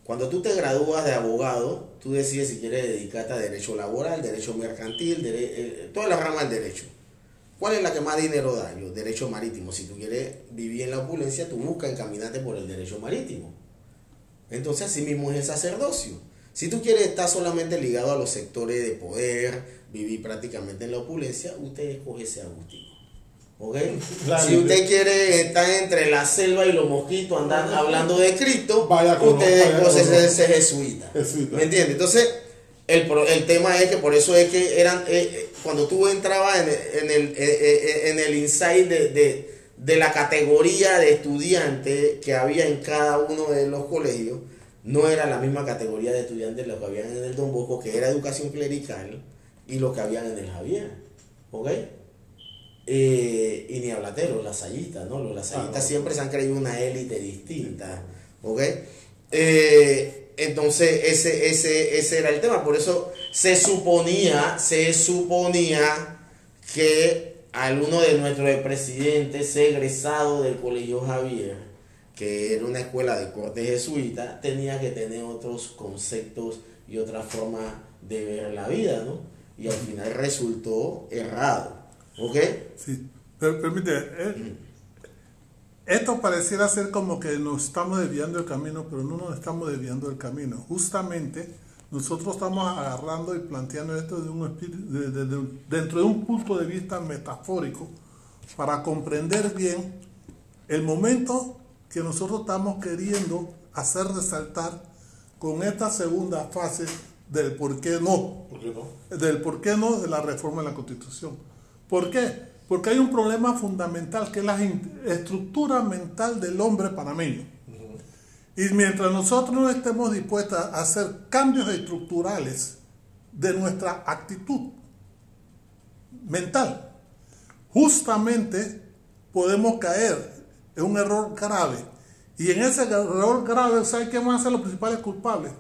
Cuando tú te gradúas de abogado, tú decides si quieres dedicarte a derecho laboral, derecho mercantil, dere- eh, todas las ramas del derecho. ¿Cuál es la que más dinero da? Yo, derecho marítimo. Si tú quieres vivir en la opulencia, tú buscas encaminarte por el derecho marítimo. Entonces, así mismo es el sacerdocio. Si tú quieres estar solamente ligado a los sectores de poder, vivir prácticamente en la opulencia, usted escoge ese Agustino. ¿Ok? Claro, si usted quiere estar entre la selva y los mosquitos andando, hablando de Cristo, Vaya con- usted escoge ese, ese jesuita. Jesuita. ¿Me entiendes? Entonces, el, el tema es que por eso es que eran, eh, eh, cuando tú entrabas en, el- en el, eh, en el insight de, de, de la categoría de estudiante que había en cada uno de los colegios, no era la misma categoría de estudiantes los que habían en el Don Bosco, que era educación clerical, y los que habían en el Javier. ¿Ok? Eh, y ni hablatero, los lasallistas, ¿no? Los lasallistas Ah, no. siempre se han creído una élite distinta. ¿Ok? Eh, entonces, ese, ese, ese era el tema. Por eso se suponía, se suponía que alguno de nuestros presidentes egresado del Colegio Javier, que era una escuela de corte jesuita, tenía que tener otros conceptos y otra forma de ver la vida, ¿no? Y al final resultó errado. ¿Ok? Sí, pero permite, eh, esto pareciera ser como que nos estamos desviando el camino, pero no nos estamos desviando el camino. Justamente nosotros estamos agarrando y planteando esto de un de- de- de- dentro de un punto de vista metafórico para comprender bien el momento que nosotros estamos queriendo hacer resaltar con esta segunda fase del por qué no ¿Por qué no? del por qué no de la reforma de la Constitución. ¿Por qué? Porque hay un problema fundamental que es la estructura mental del hombre panameño. Y mientras nosotros no estemos dispuestos a hacer cambios estructurales de nuestra actitud, mental. Justamente podemos caer en un error grave. Y en ese error grave, ¿saben quién van a ser los principales culpables?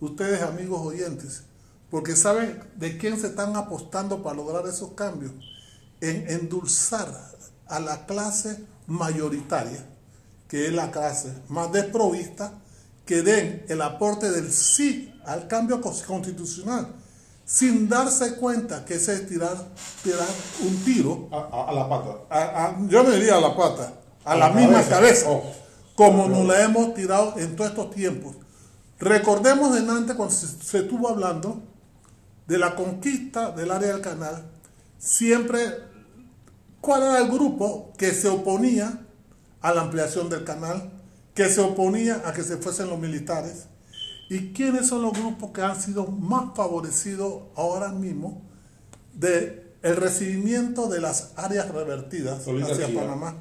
Ustedes, amigos oyentes. Porque saben de quién se están apostando para lograr esos cambios. En endulzar a la clase mayoritaria, que es la clase más desprovista, que den el aporte del sí al cambio constitucional, sin darse cuenta que ese es tirar, tirar un tiro. A, a- a la pata. a- yo no diría a la pata, a, la, la misma cabeza. cabeza, Oh. como nos la hemos tirado en todos estos tiempos. Recordemos en antes cuando se, se estuvo hablando de la conquista del área del canal, siempre, ¿cuál era el grupo que se oponía a la ampliación del canal, que se oponía a que se fuesen los militares? ¿Y quiénes son los grupos que han sido más favorecidos ahora mismo de el recibimiento de las áreas revertidas hacia Panamá?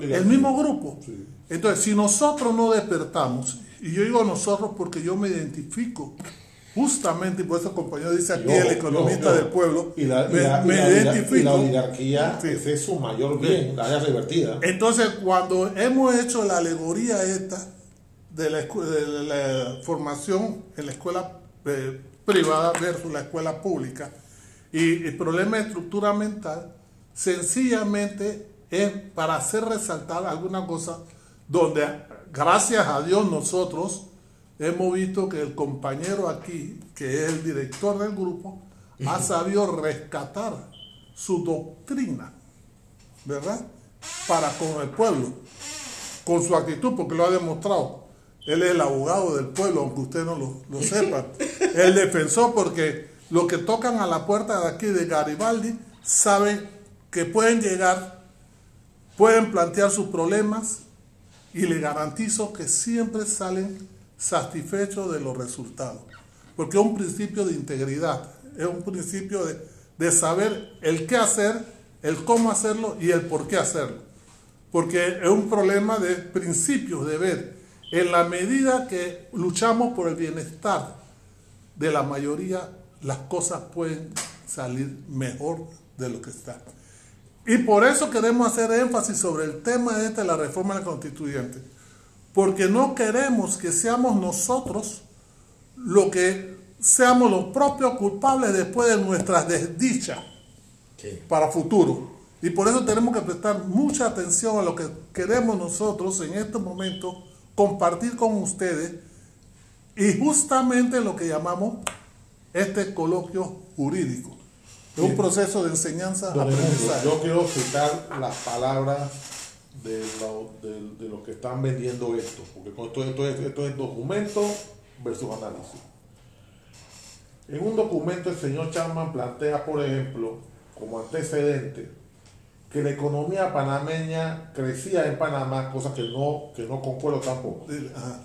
El mismo grupo. Sí. Entonces, si nosotros no despertamos, y yo digo nosotros porque yo me identifico justamente, y por eso el compañero dice aquí, Yo, el economista yo, yo. del pueblo, Y la, y me, la- y me la- y la- y identifico. la oligarquía, Sí. ese es su mayor bien, la área revertida. Entonces, cuando hemos hecho la alegoría esta de la, de la formación en la escuela eh, privada versus la escuela pública, y el problema de estructura mental, sencillamente es para hacer resaltar alguna cosa donde, gracias a Dios, nosotros hemos visto que el compañero aquí, que es el director del grupo, ha sabido rescatar su doctrina ¿verdad? Para con el pueblo, con su actitud, porque lo ha demostrado. Él es el abogado del pueblo, aunque usted no lo, lo sepa. El defensor, porque los que tocan a la puerta de aquí de Garibaldi saben que pueden llegar, pueden plantear sus problemas y le garantizo que siempre salen satisfechos de los resultados. Porque es un principio de integridad, es un principio de, de saber el qué hacer, el cómo hacerlo y el por qué hacerlo. Porque es un problema de principios, de ver. En la medida que luchamos por el bienestar de la mayoría, las cosas pueden salir mejor de lo que está. Y por eso queremos hacer énfasis sobre el tema este de la reforma constituyente. Porque no queremos que seamos nosotros lo que seamos los propios culpables después de nuestras desdichas Sí. para futuro. Y por eso tenemos que prestar mucha atención a lo que queremos nosotros en estos momentos compartir con ustedes y justamente lo que llamamos este coloquio jurídico. Es un proceso de enseñanza Don Edmundo, aprendizaje. yo quiero citar las palabras de lo, de, de los que están vendiendo esto, porque esto, esto es, esto es documento versus análisis. En un documento el señor Chapman plantea, por ejemplo, como antecedente, que la economía panameña crecía en Panamá, cosa que no, que no concuerdo tampoco. Ajá.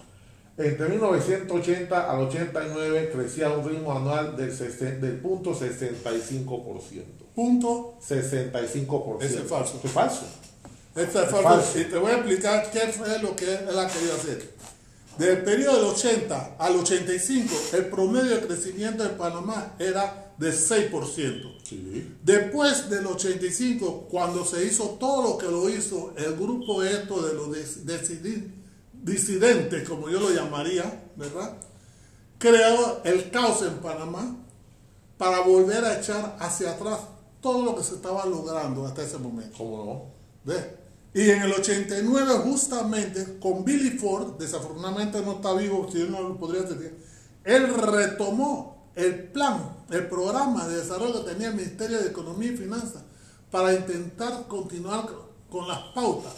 Entre 1980 al 89 crecía a un ritmo anual del, del punto 65%. Punto. 65%. Ese es falso. Es falso. Esto es Es falso. falso. Y te voy a explicar qué fue lo que él ha querido hacer. Del periodo del 80 al 85, el promedio de crecimiento de Panamá era de 6%. Sí. Después del 85, cuando se hizo todo lo que lo hizo el grupo esto de los dis- decidi- disidentes, como yo lo llamaría, ¿verdad? Creó el caos en Panamá para volver a echar hacia atrás todo lo que se estaba logrando hasta ese momento. ¿Cómo no? ¿Ves? Y en el 89, justamente, con Billy Ford, desafortunadamente no está vivo, si no lo podría decir, él retomó el plan, el programa de desarrollo que tenía el Ministerio de Economía y Finanzas para intentar continuar con las pautas.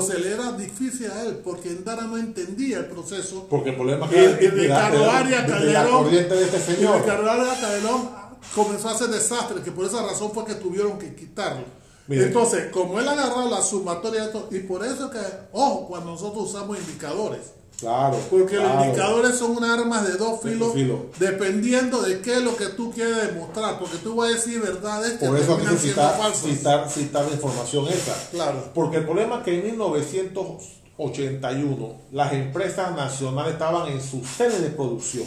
Se le era difícil a él porque Endara no entendía el proceso. Porque el problema Y, y que Ricardo Arias Calderón, este y. Ricardo Arias Calderón comenzó a hacer desastre, que por esa razón fue que tuvieron que quitarlo. Entonces, como él ha agarrado la sumatoria de esto, y por eso que, ojo, cuando nosotros usamos indicadores, Claro. porque los indicadores son unas armas de dos filos, dependiendo de qué es lo que tú quieres demostrar, porque tú vas a decir verdades que Por eso siendo citar, falsas. citar, citar la información esa. Claro. Porque el problema es que en 1981 las empresas nacionales estaban en su sede de producción.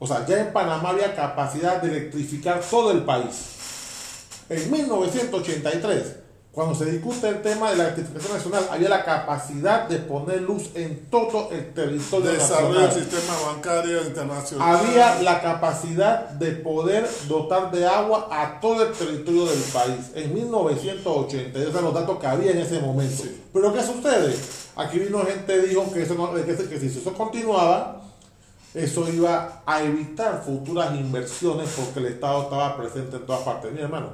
O sea, ya en Panamá había capacidad de electrificar todo el país. En 1983, cuando se discute el tema de la electrificación nacional, había la capacidad de poner luz en todo el territorio Desarrollo del nacional. sistema bancario internacional. Había la capacidad de poder dotar de agua a todo el territorio del país en 1980. Esos son los datos que había en ese momento. Sí. Pero ¿qué sucede? Aquí vino gente que dijo que, eso no- que, que si eso continuaba, eso iba a evitar futuras inversiones porque el Estado estaba presente en todas partes. Mi hermano,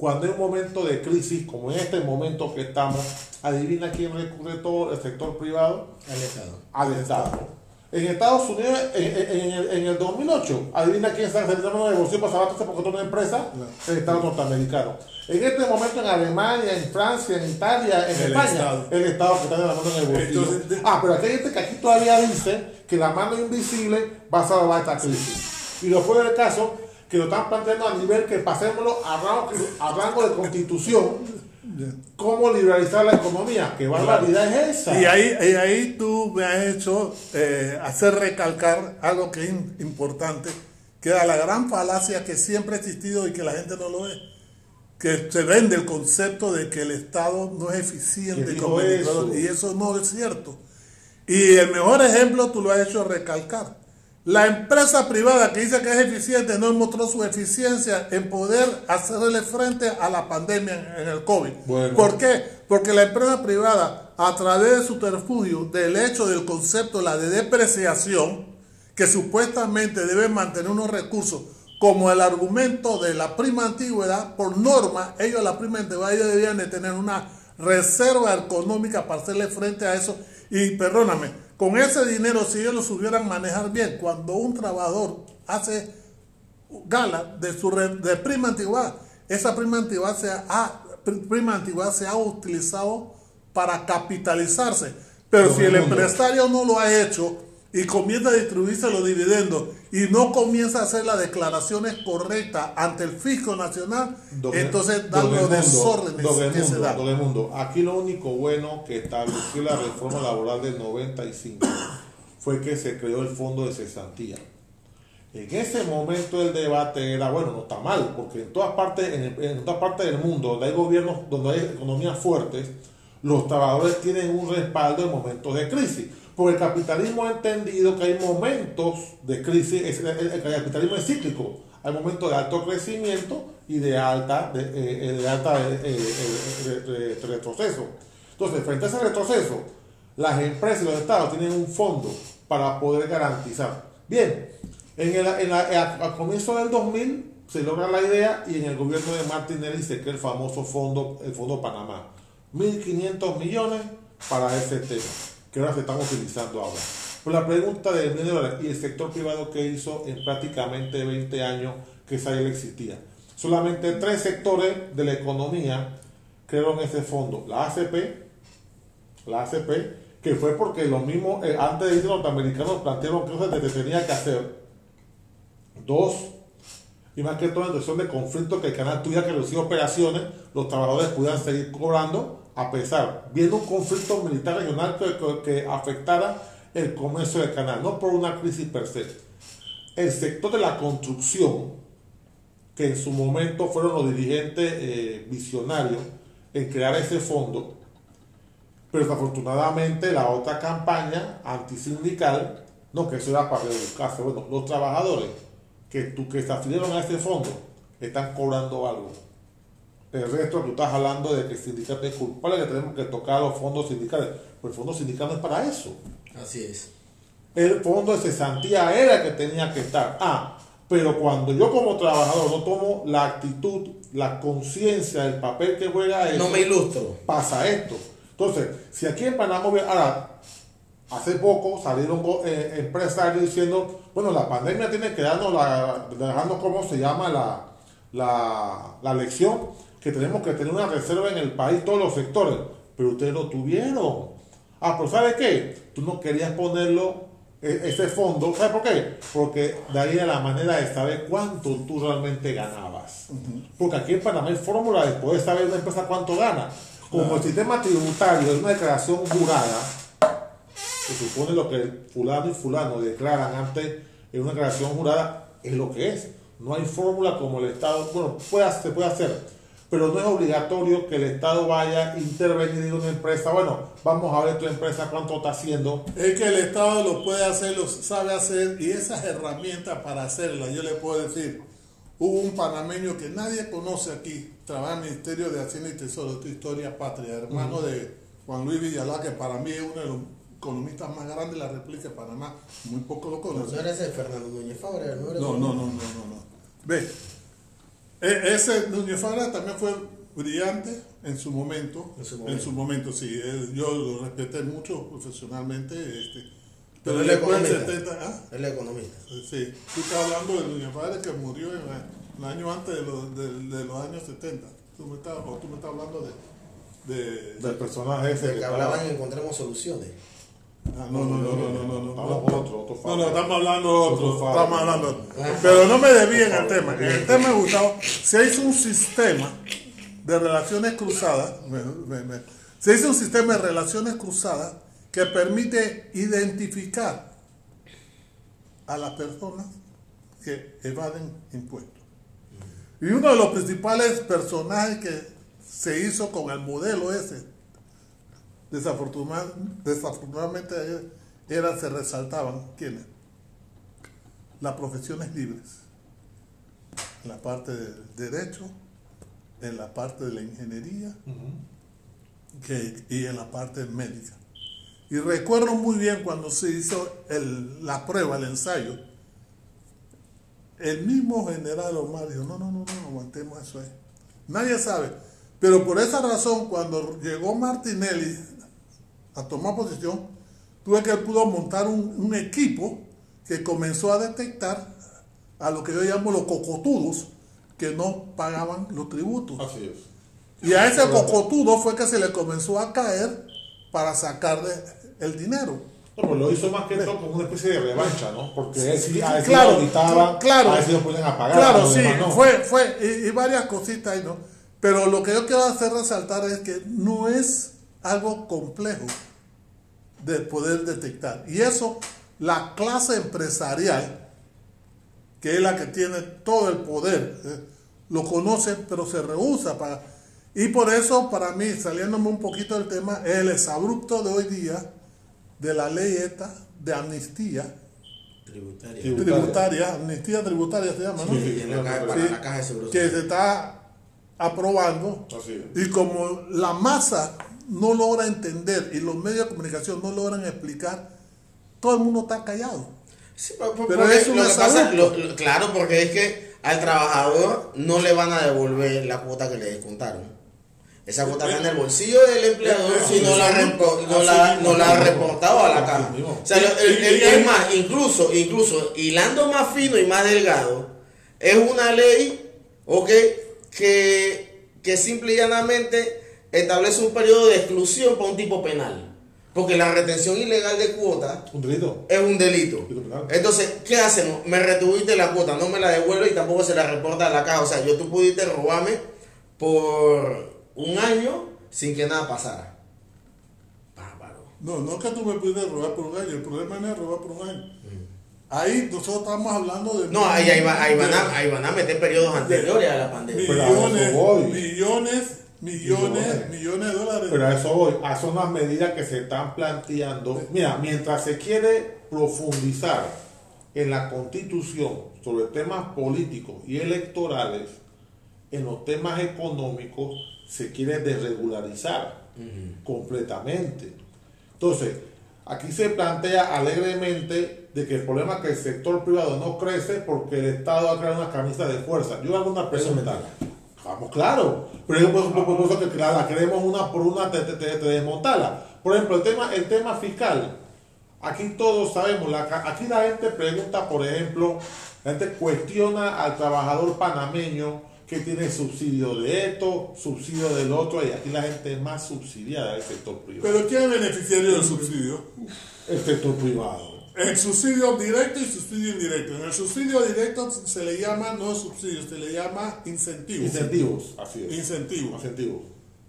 cuando hay un momento de crisis, como en este momento que estamos, adivina quién recurre todo el sector privado Al Estado. al Estado. En Estados Unidos, en, en- el, en el 2008, adivina quién está saliendo de negocio para salvarse porque es una empresa, el Estado norteamericano. En este momento en Alemania, en Francia, en Italia, en El España, Estado. el Estado que está en la mano en el bolsillo. Entonces, ah, pero aquí hay gente que aquí todavía dice que la mano invisible va a salvar esta crisis. Y lo fue del caso que lo están planteando a nivel que pasémoslo a rango, a rango de constitución, cómo liberalizar la economía. ¿Qué barbaridad es esa? Y ahí, y ahí tú me has hecho eh, hacer recalcar algo que es im- importante, que era la gran falacia que siempre ha existido y que la gente no lo ve. Que se vende el concepto de que el Estado no es eficiente ¿Quién dijo como eso? y eso no es cierto. Y el mejor ejemplo tú lo has hecho recalcar. La empresa privada que dice que es eficiente no mostró su eficiencia en poder hacerle frente a la pandemia en, el COVID. Bueno. ¿Por qué? Porque la empresa privada, a través de su terfugio, del hecho del concepto, la de depreciación, que supuestamente debe mantener unos recursos, como el argumento de la prima antigüedad, por norma, ellos la prima antigüedad, ellos debían de tener una reserva económica para hacerle frente a eso. Y perdóname, con ese dinero, si ellos lo supieran manejar bien, cuando un trabajador hace gala de su re- de prima antigüedad. Esa prima antigüedad se ha, pr- prima antigüedad se ha utilizado para capitalizarse. Pero si el empresario no lo ha hecho y comienza a distribuirse los dividendos y no comienza a hacer las declaraciones correctas ante el fisco nacional, Don- entonces dan los desórdenes Don que se dan. Don Edmundo, aquí lo único bueno que estableció la reforma laboral del 95 fue que se creó el fondo de cesantía. En ese momento el debate era, bueno, no está mal, porque en todas partes, en, en todas partes del mundo donde hay gobiernos, donde hay economías fuertes, los trabajadores tienen un respaldo en momentos de crisis. Porque el capitalismo ha entendido que hay momentos de crisis, el, capitalismo es cíclico. Hay momentos de alto crecimiento y de alta, de, eh, eh, de alta eh, eh, eh, de- de retroceso. Entonces, frente a ese retroceso, las empresas y los estados tienen un fondo para poder garantizar. Bien, en el, en la- a- al comienzo del 2000 se logra la idea y en el gobierno de Martinelli se crea el famoso fondo, el Fondo Panamá. 1.500 millones para ese tema, que ahora se están utilizando ahora. Pues la pregunta de dólares, ¿y el sector privado que hizo en prácticamente 20 años que esa existía? Solamente tres sectores de la economía crearon ese fondo. La ACP, la ACP, que fue porque los mismos, eh, antes de irse los norteamericanos plantearon que eso se tenía que hacer. Dos, y más que todo en situación de conflicto que el canal tuviera que reducir operaciones, los trabajadores pudieran seguir cobrando a pesar, viendo un conflicto militar regional que, que- afectara el comercio del canal, no por una crisis per se. El sector de la construcción, que en su momento fueron los dirigentes eh, visionarios en crear ese fondo, pero desafortunadamente la otra campaña antisindical, no, que eso era para rebuscarse. Bueno, los trabajadores que, que se afiliaron a ese fondo están cobrando algo. El resto que tú estás hablando de que el sindicato es culpable, que tenemos que tocar los fondos sindicales. Pues el fondo sindical no es para eso. Así es. El fondo de cesantía era el que tenía que estar. Ah, pero cuando yo como trabajador no tomo la actitud, la conciencia del papel que juega eso, No me ilustro. pasa esto. Entonces, si aquí en Panamá, ahora, hace poco salieron eh, empresarios diciendo, bueno, la pandemia tiene que darnos, la, dejarnos cómo se llama la, la, la lección, que tenemos que tener una reserva en el país, todos los sectores, pero ustedes lo tuvieron. Ah, pero ¿sabe qué? Tú no querías ponerlo, e- ese fondo, ¿sabes por qué? Porque de ahí era la manera de saber cuánto tú realmente ganabas. Porque aquí en Panamá hay fórmula de poder saber una empresa cuánto gana. Como el sistema tributario es una declaración jurada, se supone lo que fulano y fulano declaran antes en una declaración jurada es lo que es. No hay fórmula como el Estado, bueno, puede, se puede hacer, pero no es obligatorio que el Estado vaya a intervenir en una empresa. Bueno, vamos a ver tu empresa cuánto está haciendo. Es que el Estado lo puede hacer, lo sabe hacer, y esas herramientas para hacerlas, yo le puedo decir, hubo un panameño que nadie conoce aquí, trabaja en el Ministerio de Hacienda y Tesoro, tu historia patria, hermano de Juan Luis Villalá, que para mí es uno de los economistas más grandes de la República de Panamá, muy poco lo No, conocen. no era ese Fernando Núñez Fabra, no No, no, no, no, no, no. Ve, e- ese Núñez Fabra también fue brillante en su momento. En su En momento. su momento, sí. él- yo lo respeté mucho profesionalmente. Este, Pero pero él después es del economista. 70, ¿ah? Él es economista. Sí, tú estás hablando de Núñez Fabra que murió en el año antes de los, de, de los años 70. Tú me estás, o tú me estás hablando de... de Del personaje ese que que hablaban y encontremos soluciones. Ah, no, no, no, no, no, no, no. Estamos otro, otro No, no, estamos hablando de otro. Estamos hablando. Pero no me desvíen el tema. El tema Gustavo, se hizo un sistema de relaciones cruzadas. se hizo un sistema de relaciones cruzadas que permite identificar a las personas que evaden impuestos. Y uno de los principales personajes que se hizo con el modelo ese Desafortuna- desafortunadamente eran, se resaltaban, ¿quiénes? Las profesiones libres. En la parte del derecho, en la parte de la ingeniería que- y en la parte médica. Y recuerdo muy bien cuando se hizo el- la prueba, el ensayo, el mismo general Omar dijo, no, no, no, no, aguantemos eso ahí. Nadie sabe. Pero por esa razón, cuando llegó Martinelli a tomar posición, tuve que él pudo montar un, un equipo que comenzó a detectar a lo que yo llamo los cocotudos que no pagaban los tributos. Así es. Y a ese cocotudo fue que se le comenzó a caer para sacarle el dinero. No, pues lo hizo más que todo como una especie de revancha, ¿no? Porque él sí, a sí Claro, lo auditaban, claro. a sí lo ponían a pagar. Claro, sí, no. fue, fue, y, y varias cositas ahí, ¿no? Pero lo que yo quiero hacer resaltar es que no es algo complejo de poder detectar. Y eso, la clase empresarial, que es la que tiene todo el poder, ¿eh? lo conoce, pero se rehúsa para... Y por eso, para mí, saliéndome un poquito del tema, el exabrupto de hoy día de la ley esta de amnistía Tributaria. Tributaria. tributaria, amnistía tributaria se llama, ¿no? Sí, en la caja, para Sí, la caja de que se está aprobando Así es. y como la masa no logra entender y los medios de comunicación no logran explicar, todo el mundo está callado. Sí, pero, pero- Pero porque es un lo que pasa, exabrupto. lo- lo- claro, porque es que al trabajador no le van a devolver la cuota que le descontaron. Esa cuota está en el bolsillo del empleador un no la, no la, no la ha reportado a la caja. O sea, es más, incluso, incluso hilando más fino y más delgado, es una ley ¿ok? que, que simple y llanamente establece un periodo de exclusión para un tipo penal. Porque la retención ilegal de cuotas Un delito. es un delito. Entonces, ¿qué hacemos? Me retuviste la cuota, no me la devuelve y tampoco se la reporta a la caja. O sea, yo tú pudiste robarme por un año sin que nada pasara. Bárbaro. No, no es que tú me puedes robar por un año, el problema no es robar por un año. Ahí nosotros estamos hablando de... No, ahí, ahí, va- ahí van, a, ahí van a meter periodos anteriores a la pandemia. Millones, voy. millones, millones, Millones. de dólares. Pero a eso voy, a son las medidas que se están planteando. Mira, mientras se quiere profundizar en la constitución sobre temas políticos y electorales, en los temas económicos se quiere desregularizar completamente. Entonces, aquí se plantea alegremente de que el problema es que el sector privado no crece porque el Estado ha creado una camisa de fuerza. Yo hago una pregunta. Vamos, claro. Pero yo por, por- por eso que la, queremos una por una, te, te, te- te desmontarla. Por ejemplo, el tema, el tema fiscal. Aquí todos sabemos, la aquí la gente pregunta, por ejemplo, la gente cuestiona al trabajador panameño que tiene subsidio de esto, subsidio del otro, y aquí la gente es más subsidiada del sector privado. Pero ¿quién es beneficiario del subsidio? el sector privado. El subsidio directo y subsidio indirecto. En el subsidio directo se le llama no subsidio, se le llama incentivo. Incentivos, así es. Incentivo. Incentivos.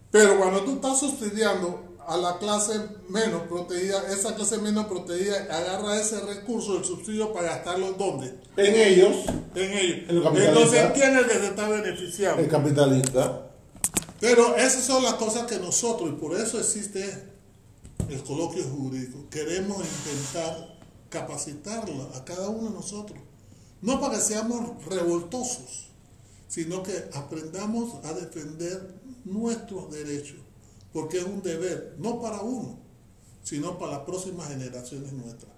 Pero cuando tú estás subsidiando a la clase menos protegida, esa clase menos protegida agarra ese recurso del subsidio para gastarlo ¿dónde? En ellos, En ellos. En los capitalistas. Entonces, ¿quién es el que se está beneficiando? el capitalista, Pero esas son las cosas que nosotros, y por eso existe el coloquio jurídico, queremos intentar capacitarla a cada uno de nosotros. No para que seamos revoltosos, sino que aprendamos a defender nuestros derechos, porque es un deber, no para uno, sino para las próximas generaciones nuestras.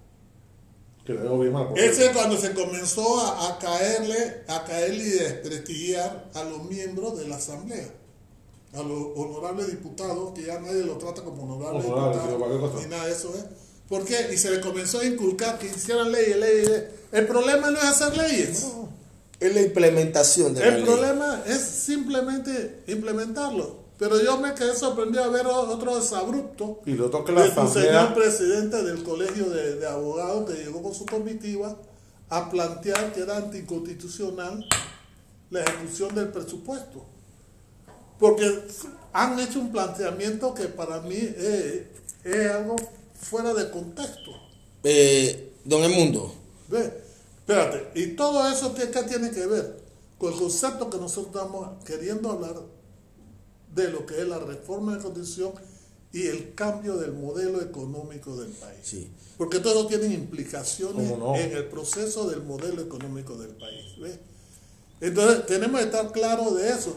Ese es cuando se comenzó a, a caerle, a caerle y desprestigiar a los miembros de la asamblea, a los honorables diputados, que ya nadie lo trata como honorables diputados, ni nada de eso, ¿eh? ¿Por qué? Y se le comenzó a inculcar que hicieran leyes, leyes, leyes. El problema no es hacer leyes. Es la implementación de la El ley. problema es simplemente implementarlo. Pero yo me quedé sorprendido a ver otro desabrupto Y lo que la de tu señor presidente del colegio de, de abogados que llegó con su comitiva a plantear que era anticonstitucional la ejecución del presupuesto. Porque han hecho un planteamiento que para mí es, es algo fuera de contexto. Eh, don Emundo, ¿Ve? Espérate, y todo eso ¿qué, qué tiene que ver con el concepto que nosotros estamos queriendo hablar de lo que es la reforma de la constitución y el cambio del modelo económico del país. sí. Porque todo tiene implicaciones en el proceso del modelo económico del país. ¿ve? Entonces, tenemos que estar claros de eso.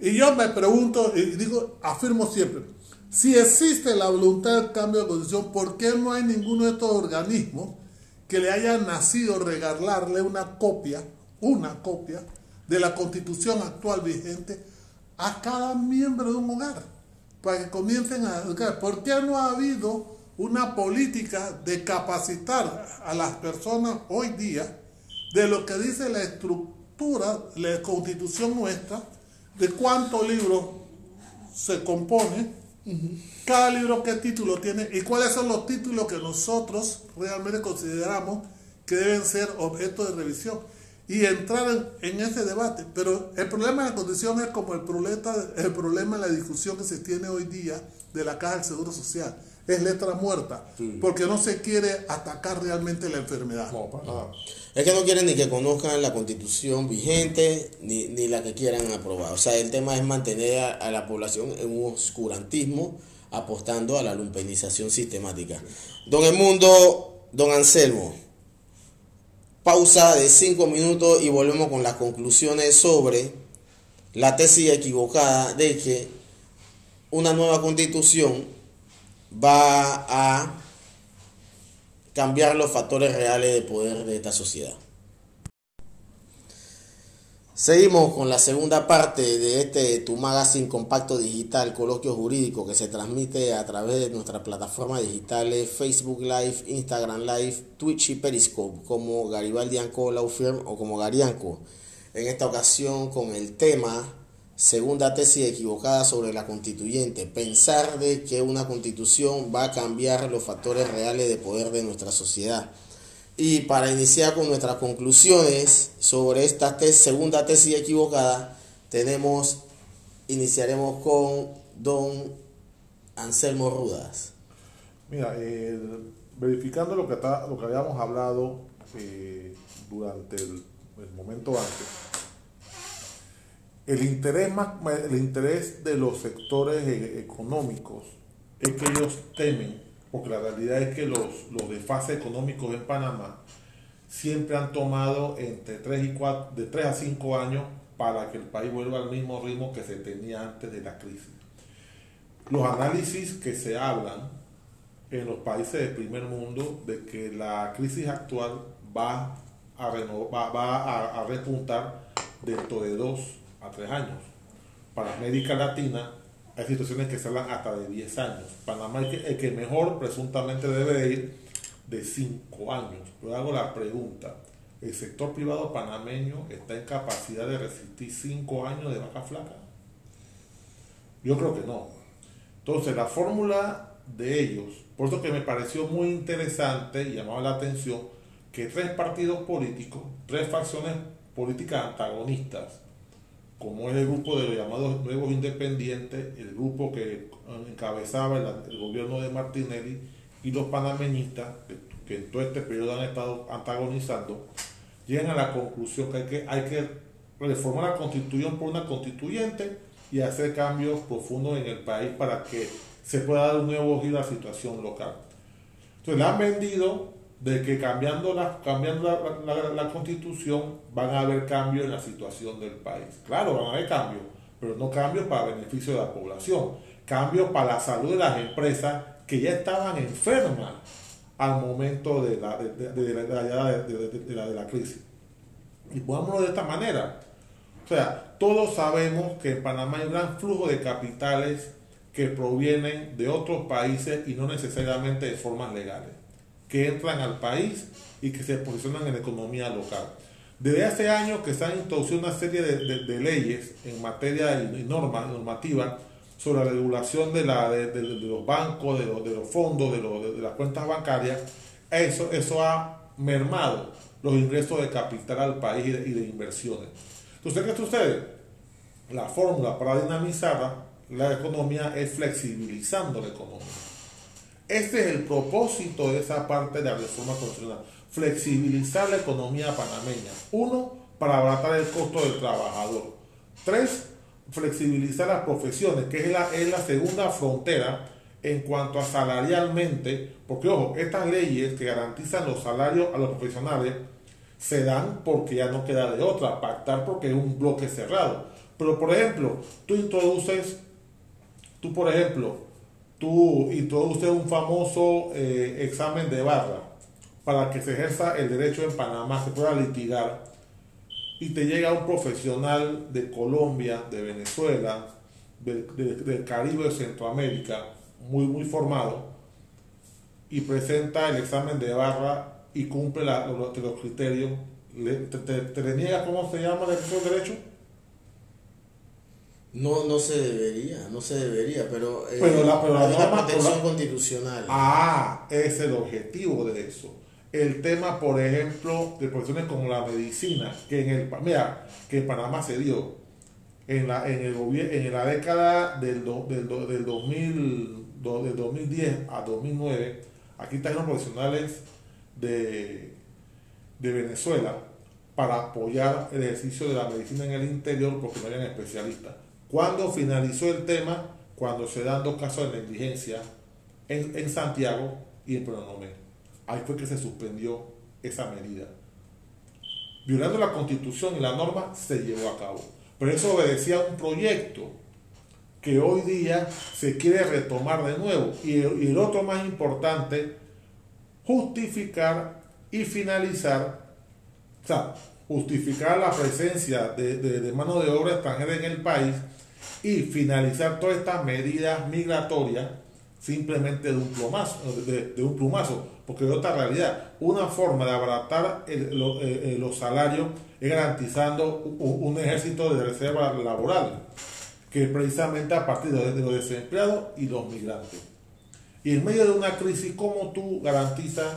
Y yo me pregunto, y digo, afirmo siempre, si existe la voluntad del cambio de constitución, ¿por qué no hay ninguno de estos organismos que le haya nacido regalarle una copia, una copia de la constitución actual vigente a cada miembro de un hogar? Para que comiencen a educar. ¿Por qué no ha habido una política de capacitar a las personas hoy día de lo que dice la estructura, la constitución nuestra, de cuántos libros se compone, cada libro qué título tiene y cuáles son los títulos que nosotros realmente consideramos que deben ser objeto de revisión y entrar en, ese debate. Pero el problema de la constitución es como el el problema de la discusión que se tiene hoy día de la caja del Seguro Social. Es letra muerta, porque no se quiere atacar realmente la enfermedad. No. Es que no quieren ni que conozcan la constitución vigente ni, ni la que quieran aprobar. O sea, el tema es mantener a, a la población en un oscurantismo apostando a la lumpenización sistemática. Don Emundo, don Anselmo, pausa de cinco minutos y volvemos con las conclusiones sobre la tesis equivocada de que una nueva constitución va a cambiar los factores reales de poder de esta sociedad. Seguimos con la segunda parte de este Tu Magazine compacto digital, coloquio jurídico, que se transmite a través de nuestras plataformas digitales Facebook Live, Instagram Live, Twitch y Periscope, como Garibaldi Anco Firm o como Garianco. En esta ocasión con el tema Segunda tesis equivocada sobre la constituyente. Pensar de que una constitución va a cambiar los factores reales de poder de nuestra sociedad. Y para iniciar con nuestras conclusiones sobre esta segunda tesis equivocada, tenemos, iniciaremos con don Anselmo Rudas. Mira, eh, verificando lo que, está, lo que habíamos hablado eh, durante el, el momento antes, el interés, más, el interés de los sectores eh, económicos es que ellos temen, porque la realidad es que los, los desfases económicos en Panamá siempre han tomado entre 3, y 4, de 3 a 5 años para que el país vuelva al mismo ritmo que se tenía antes de la crisis. Los análisis que se hablan en los países del primer mundo de que la crisis actual va a, reno- va, va a, a repuntar dentro de dos a tres años. Para América Latina hay situaciones que se hablan hasta de 10 años. Panamá es el que mejor presuntamente debe ir de 5 años. Yo hago la pregunta, ¿el sector privado panameño está en capacidad de resistir 5 años de vaca flaca? Yo creo que no. Entonces, la fórmula de ellos, por eso que me pareció muy interesante y llamaba la atención, que tres partidos políticos, tres facciones políticas antagonistas, como es el grupo de los llamados nuevos independientes, el grupo que encabezaba el, el gobierno de Martinelli y los panameñistas, que, que en todo este periodo han estado antagonizando, llegan a la conclusión que hay que, hay que reformar la constitución por una constituyente y hacer cambios profundos en el país para que se pueda dar un nuevo giro a la situación local. Entonces le han vendido de que cambiando la, cambiando la, la- constitución van a haber cambios en la situación del país. Claro, van a haber cambios, pero no cambios para beneficio de la población, cambios para la salud de las empresas que ya estaban enfermas al momento de la- de la crisis. Y pongámoslo de esta manera. O sea, todos sabemos que en Panamá hay un gran flujo de capitales que provienen de otros países y no necesariamente de formas legales, que entran al país y que se posicionan en la economía local. Desde hace años que se han introducido una serie de, de- de leyes en materia y norma, normativa sobre la regulación de, la, de, de- de los bancos, de los, de los fondos, de, los- de- de las cuentas bancarias, eso, eso ha mermado los ingresos de capital al país y de, y de inversiones. Entonces, ¿qué sucede? La fórmula para dinamizar la economía es flexibilizando la economía. Este es el propósito de esa parte de la reforma constitucional. Flexibilizar la economía panameña. Uno, para abaratar el costo del trabajador. Tres, flexibilizar las profesiones, que es la, es la segunda frontera en cuanto a salarialmente, porque ojo, estas leyes que garantizan los salarios a los profesionales se dan porque ya no queda de otra, pactar porque es un bloque cerrado. Pero por ejemplo, tú introduces, tú por ejemplo, tú introduces un famoso eh, examen de barra para que se ejerza el derecho en Panamá, se pueda litigar, y te llega un profesional de Colombia, de Venezuela, del, de- Caribe, de Centroamérica, muy, muy formado, y presenta el examen de barra y cumple la- los, los criterios, te, te, te niega cómo se llama el ejercicio del derecho? No, no se debería, no se debería, pero, eh, Pero la- pero la protección la- constitucional. Ah, es el objetivo de eso. El tema, por ejemplo, de profesiones como la medicina, que en el mira, que en Panamá se dio en la en el en la década del, do- del, do- del 2000 do- del 2010 a 2009, aquí trajeron profesionales de, de Venezuela para apoyar el ejercicio de la medicina en el interior porque no eran especialistas. Cuando finalizó el tema, cuando se dan dos casos de negligencia en, en Santiago y en Pronomé. Ahí fue que se suspendió esa medida. Violando la constitución y la norma, se llevó a cabo. Pero eso obedecía a un proyecto que hoy día se quiere retomar de nuevo. Y el, y el otro más importante, justificar y finalizar, o sea, justificar la presencia de, de- de mano de obra extranjera en el país y finalizar todas estas medidas migratorias simplemente de un plumazo, de, de un plumazo, porque es otra realidad. Una forma de abaratar el- eh, eh, los salarios es garantizando un, un ejército de reserva laboral, que precisamente a partir de, de los desempleados y los migrantes. Y en medio de una crisis, ¿cómo tú garantizas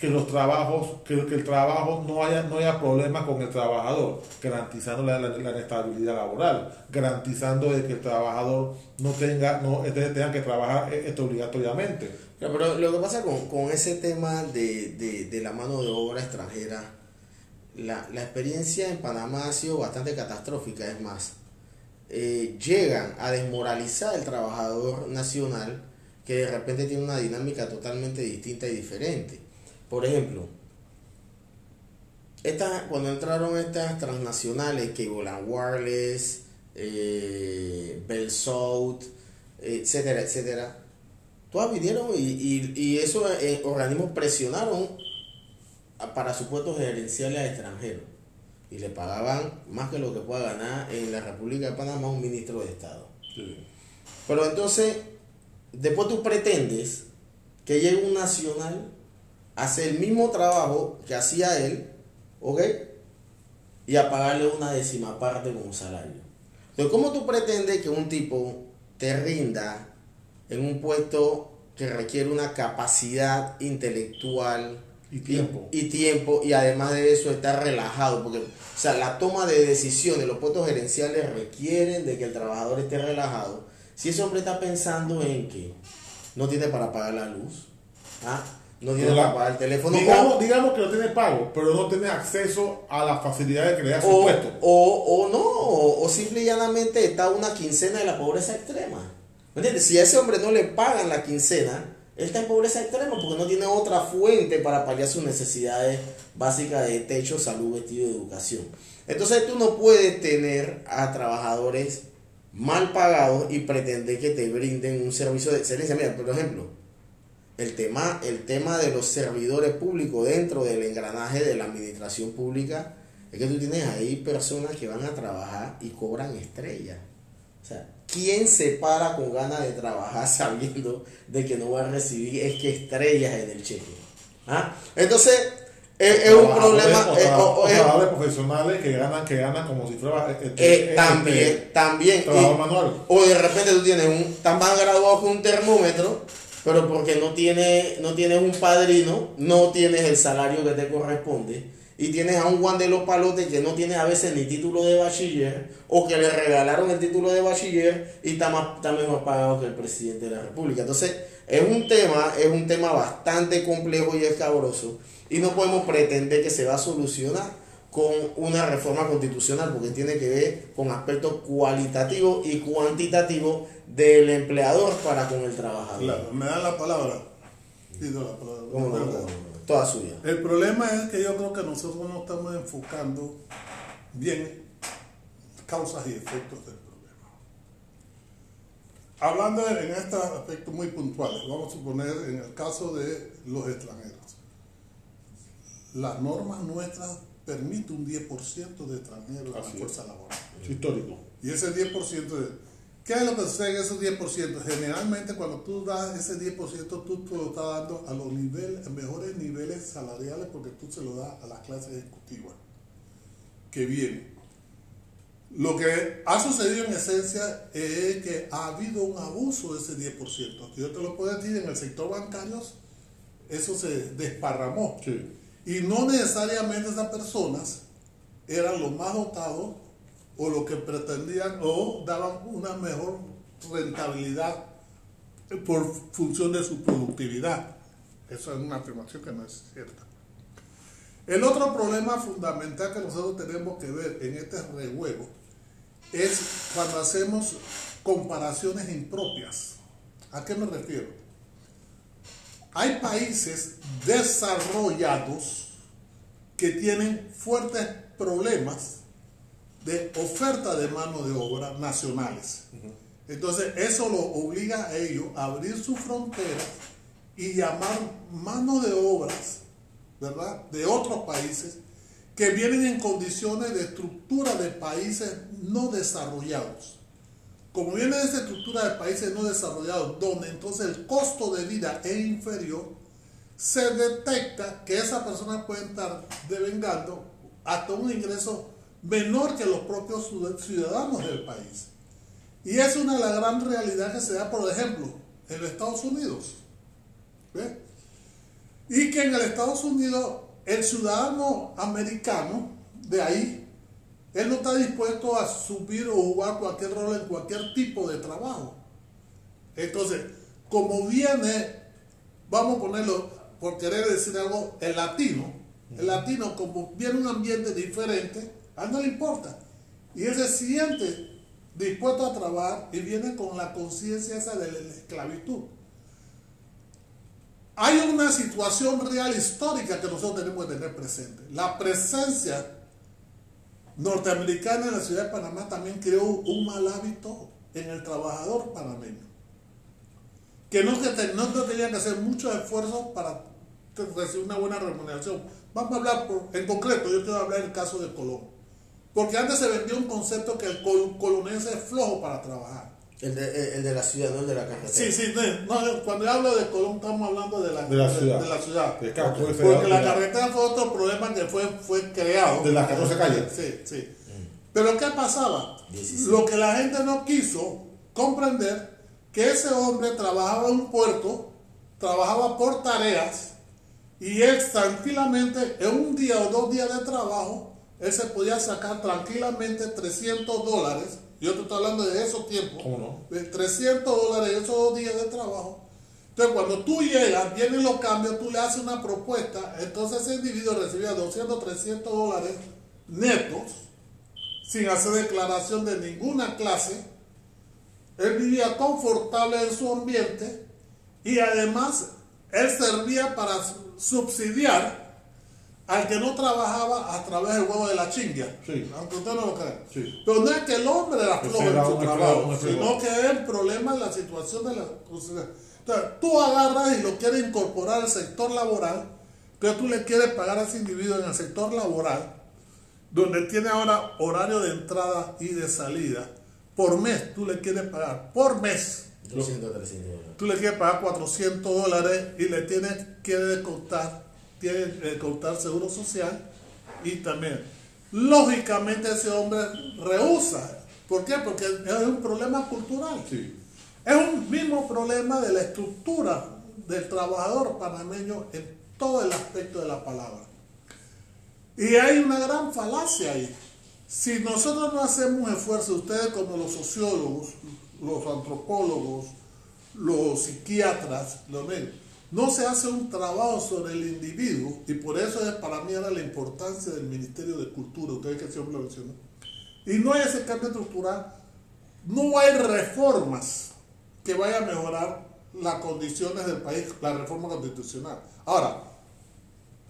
que los trabajos, que, el trabajo no haya, no haya problemas con el trabajador, garantizando la, la, inestabilidad laboral, garantizando de que el trabajador no tenga, no este, tenga que trabajar eh, esto obligatoriamente. Pero lo que pasa con, con ese tema de, de- de la mano de obra extranjera, la, la experiencia en Panamá ha sido bastante catastrófica, es más, eh, llegan a desmoralizar al trabajador nacional que de repente tiene una dinámica totalmente distinta y diferente. Por ejemplo, estas, cuando entraron estas transnacionales, Cable Wireless, eh, Bell South, etcétera, etcétera, todas vinieron y, y, y esos eh, organismos presionaron para sus puestos gerenciales a extranjeros y le pagaban más que lo que pueda ganar en la República de Panamá un ministro de Estado. Pero entonces, después tú pretendes que llegue un nacional hacer el mismo trabajo que hacía él, ¿ok? Y a pagarle una décima parte como salario. Entonces, ¿cómo tú pretendes que un tipo te rinda en un puesto que requiere una capacidad intelectual Y tiempo. y, y tiempo y además de eso estar relajado porque o sea la toma de decisiones los puestos gerenciales requieren de que el trabajador esté relajado si ese hombre está pensando en que no tiene para pagar la luz ¿ah? No tiene la- para pagar el teléfono. Digamos, o- digamos que no tiene pago, pero no tiene acceso a las facilidades que le da su o, puesto. o, o no, o, o simple y llanamente está una quincena de la pobreza extrema. ¿Me entiendes? Si a ese hombre no le pagan la quincena, él está en pobreza extrema porque no tiene otra fuente para paliar sus necesidades básicas de techo, salud, vestido y educación. Entonces tú no puedes tener a trabajadores mal pagados y pretender que te brinden un servicio de excelencia. Mira, por ejemplo, el tema, el tema de los servidores públicos dentro del engranaje de la administración pública es que tú tienes ahí personas que van a trabajar y cobran estrellas. O sea, ¿quién se para con ganas de trabajar sabiendo de que no va a recibir es que estrellas en el cheque? ¿Ah? Entonces, es, es un problema. o eh, traba- o- o es- trabajadores profesionales que ganan, que ganan como si fuera eh, eh, eh, también, este, también. trabajador y- manual. O de repente tú tienes un, tan más graduado con un termómetro, pero porque no, tiene, no tienes un padrino, no tienes el salario que te corresponde. Y tienes a un Juan de los Palotes que no tiene a veces ni título de bachiller, o que le regalaron el título de bachiller y está, más, está mejor pagado que el presidente de la República. Entonces, es un tema, es un tema bastante complejo y escabroso. Y no podemos pretender que se va a solucionar con una reforma constitucional, porque tiene que ver con aspectos cualitativos y cuantitativos del empleador para con el trabajador. Claro, me dan la palabra. Pido la palabra. ¿Cómo no? ¿Cómo no? Toda suya. El problema es que yo creo que nosotros no estamos enfocando bien causas y efectos del problema. Hablando en estos aspectos muy puntuales, vamos a suponer en el caso de los extranjeros. Las normas nuestras permiten un 10% de extranjeros en la fuerza laboral. Es histórico. Y ese 10% de... ¿Qué es lo que sucede en esos 10%? Generalmente cuando tú das ese 10%, tú te lo estás dando a los niveles, a mejores niveles salariales porque tú se lo das a las clases ejecutivas que vienen. Lo que ha sucedido en esencia es que ha habido un abuso de ese 10%. Yo te lo puedo decir, en el sector bancario eso se desparramó. Sí. Y no necesariamente esas personas eran los más dotados o lo que pretendían o daban una mejor rentabilidad por función de su productividad. Eso es una afirmación que no es cierta. El otro problema fundamental que nosotros tenemos que ver en este rejuego es cuando hacemos comparaciones impropias. ¿A qué me refiero? Hay países desarrollados que tienen fuertes problemas de oferta de mano de obra nacionales. Entonces eso lo obliga a ellos a abrir sus fronteras y llamar mano de obras, ¿verdad? De otros países que vienen en condiciones de estructura de países no desarrollados. Como viene de esa estructura de países no desarrollados, donde entonces el costo de vida es inferior, se detecta que esa persona puede estar devengando hasta un ingreso menor que los propios ciudadanos del país. Y es una de las gran realidad que se da, por ejemplo, en los Estados Unidos. ¿Ve? Y que en el Estados Unidos el ciudadano americano de ahí, él no está dispuesto a subir o jugar cualquier rol en cualquier tipo de trabajo. Entonces, como viene, vamos a ponerlo por querer decir algo, el latino, el latino como viene un ambiente diferente, a él no le importa. Y él se siente dispuesto a trabajar y viene con la conciencia esa de la esclavitud. Hay una situación real histórica que nosotros tenemos que tener presente. La presencia norteamericana en la ciudad de Panamá también creó un mal hábito en el trabajador panameño. Que no, que tenía que hacer mucho esfuerzo para recibir una buena remuneración. Vamos a hablar en concreto, yo quiero hablar del caso de Colón. Porque antes se vendió un concepto que el col colonense es flojo para trabajar. El de, el de la ciudad, no el de la carretera. Sí, sí, no, no, cuando yo hablo de Colón estamos hablando de la, De la ciudad. De, la ciudad. De Castro, de Porque la carretera fue otro problema que fue, fue creado. De las 14 calles. Sí, sí. Pero ¿qué pasaba? 16. Lo que la gente no quiso comprender, que ese hombre trabajaba en un puerto, trabajaba por tareas, y él tranquilamente, en un día o dos días de trabajo, él se podía sacar tranquilamente 300 dólares. Yo te estoy hablando de esos tiempos. ¿Cómo no? De 300 dólares esos dos días de trabajo. Entonces, cuando tú llegas, vienen los cambios, tú le haces una propuesta, entonces ese individuo recibía 200, 300 dólares netos, sin hacer declaración de ninguna clase. Él vivía confortable en su ambiente y además él servía para subsidiar al que no trabajaba a través del huevo de la chinga. Sí. Aunque usted no lo crea. Sí. Pero no es que el hombre era flojo en su trabajo, sino que es el problema de la situación de la sociedad. Entonces, tú agarras y lo quieres incorporar al sector laboral, pero tú le quieres pagar a ese individuo en el sector laboral, donde tiene ahora horario de entrada y de salida, por mes, tú le quieres pagar, por mes, 200, 300 dólares. tú le quieres pagar 400 dólares y le tienes que descontar, tiene que descontar seguro social y también. Lógicamente ese hombre rehúsa. ¿Por qué? Porque es un problema cultural. Sí. Es un mismo problema de la estructura del trabajador panameño en todo el aspecto de la palabra. Y hay una gran falacia ahí. Si nosotros no hacemos esfuerzo, ustedes como los sociólogos, los antropólogos, los psiquiatras, los médicos, no se hace un trabajo sobre el individuo, y por eso es, para mí era la importancia del Ministerio de Cultura, ustedes que siempre lo mencionan, y no hay ese cambio estructural, no hay reformas que vayan a mejorar las condiciones del país, la reforma constitucional. Ahora,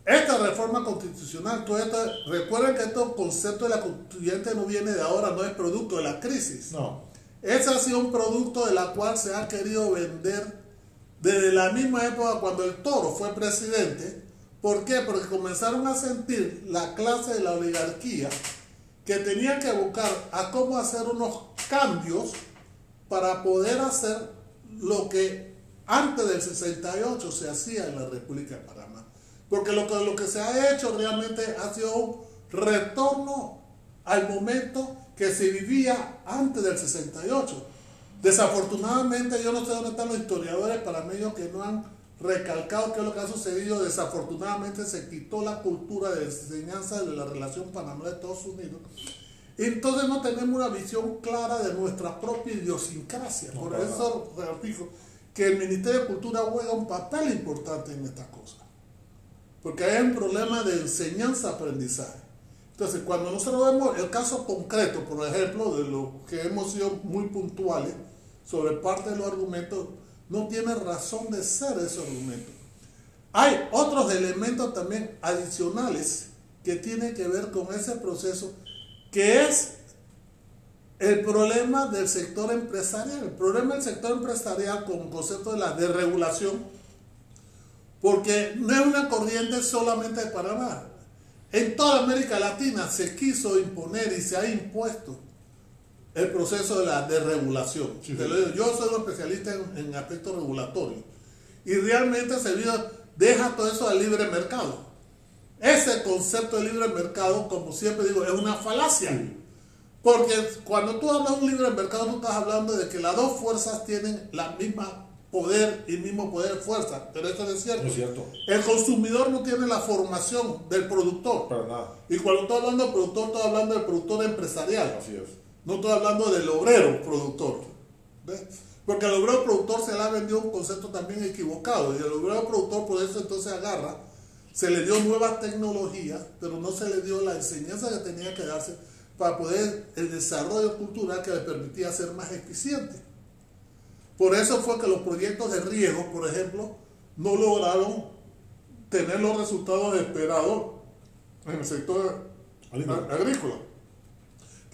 esta reforma constitucional, todo esto- recuerden que estos conceptos de la constituyente no viene de ahora, no es producto de la crisis. No. Ese ha sido un producto de la cual se ha querido vender desde la misma época cuando el toro fue presidente. ¿Por qué? Porque comenzaron a sentir la clase de la oligarquía que tenían que buscar a cómo hacer unos cambios para poder hacer lo que antes del 68 se hacía en la República de Panamá. Porque lo que, lo que se ha hecho realmente ha sido un retorno al momento que se vivía antes del 68. Desafortunadamente, yo no sé dónde están los historiadores panameños que no han recalcado qué es lo que ha sucedido. Desafortunadamente se quitó la cultura de enseñanza de la relación Panamá-Estados Unidos. Entonces no tenemos una visión clara de nuestra propia idiosincrasia. No, Por para eso fijo que el Ministerio de Cultura juega un papel importante en estas cosas. Porque hay un problema de enseñanza-aprendizaje. Entonces, cuando nosotros vemos el caso concreto, por ejemplo, de lo que hemos sido muy puntuales sobre parte de los argumentos, no tiene razón de ser esos argumentos. Hay otros elementos también adicionales que tienen que ver con ese proceso, que es el problema del sector empresarial. El problema del sector empresarial con el concepto de la desregulación, porque no es una corriente solamente de Panamá. En toda América Latina se quiso imponer y se ha impuesto el proceso de la desregulación. Sí, yo soy un especialista en, en aspectos regulatorios y realmente se deja todo eso al libre mercado. Ese concepto de libre mercado, como siempre digo, es una falacia. Porque cuando tú hablas de un libre mercado, tú estás hablando de que las dos fuerzas tienen la misma poder y mismo poder fuerza. Pero eso no es cierto. No es cierto. El consumidor no tiene la formación del productor. Para nada. Y cuando estoy hablando del productor, estoy hablando del productor empresarial. Así es. No estoy hablando del obrero productor. ¿Ves? Porque al obrero productor se le ha vendido un concepto también equivocado. Y el obrero productor por eso entonces agarra, se le dio nuevas tecnologías, pero no se le dio la enseñanza que tenía que darse para poder el desarrollo cultural que le permitía ser más eficiente. Por eso fue que los proyectos de riego, por ejemplo, no lograron tener los resultados esperados en el sector Agrícola.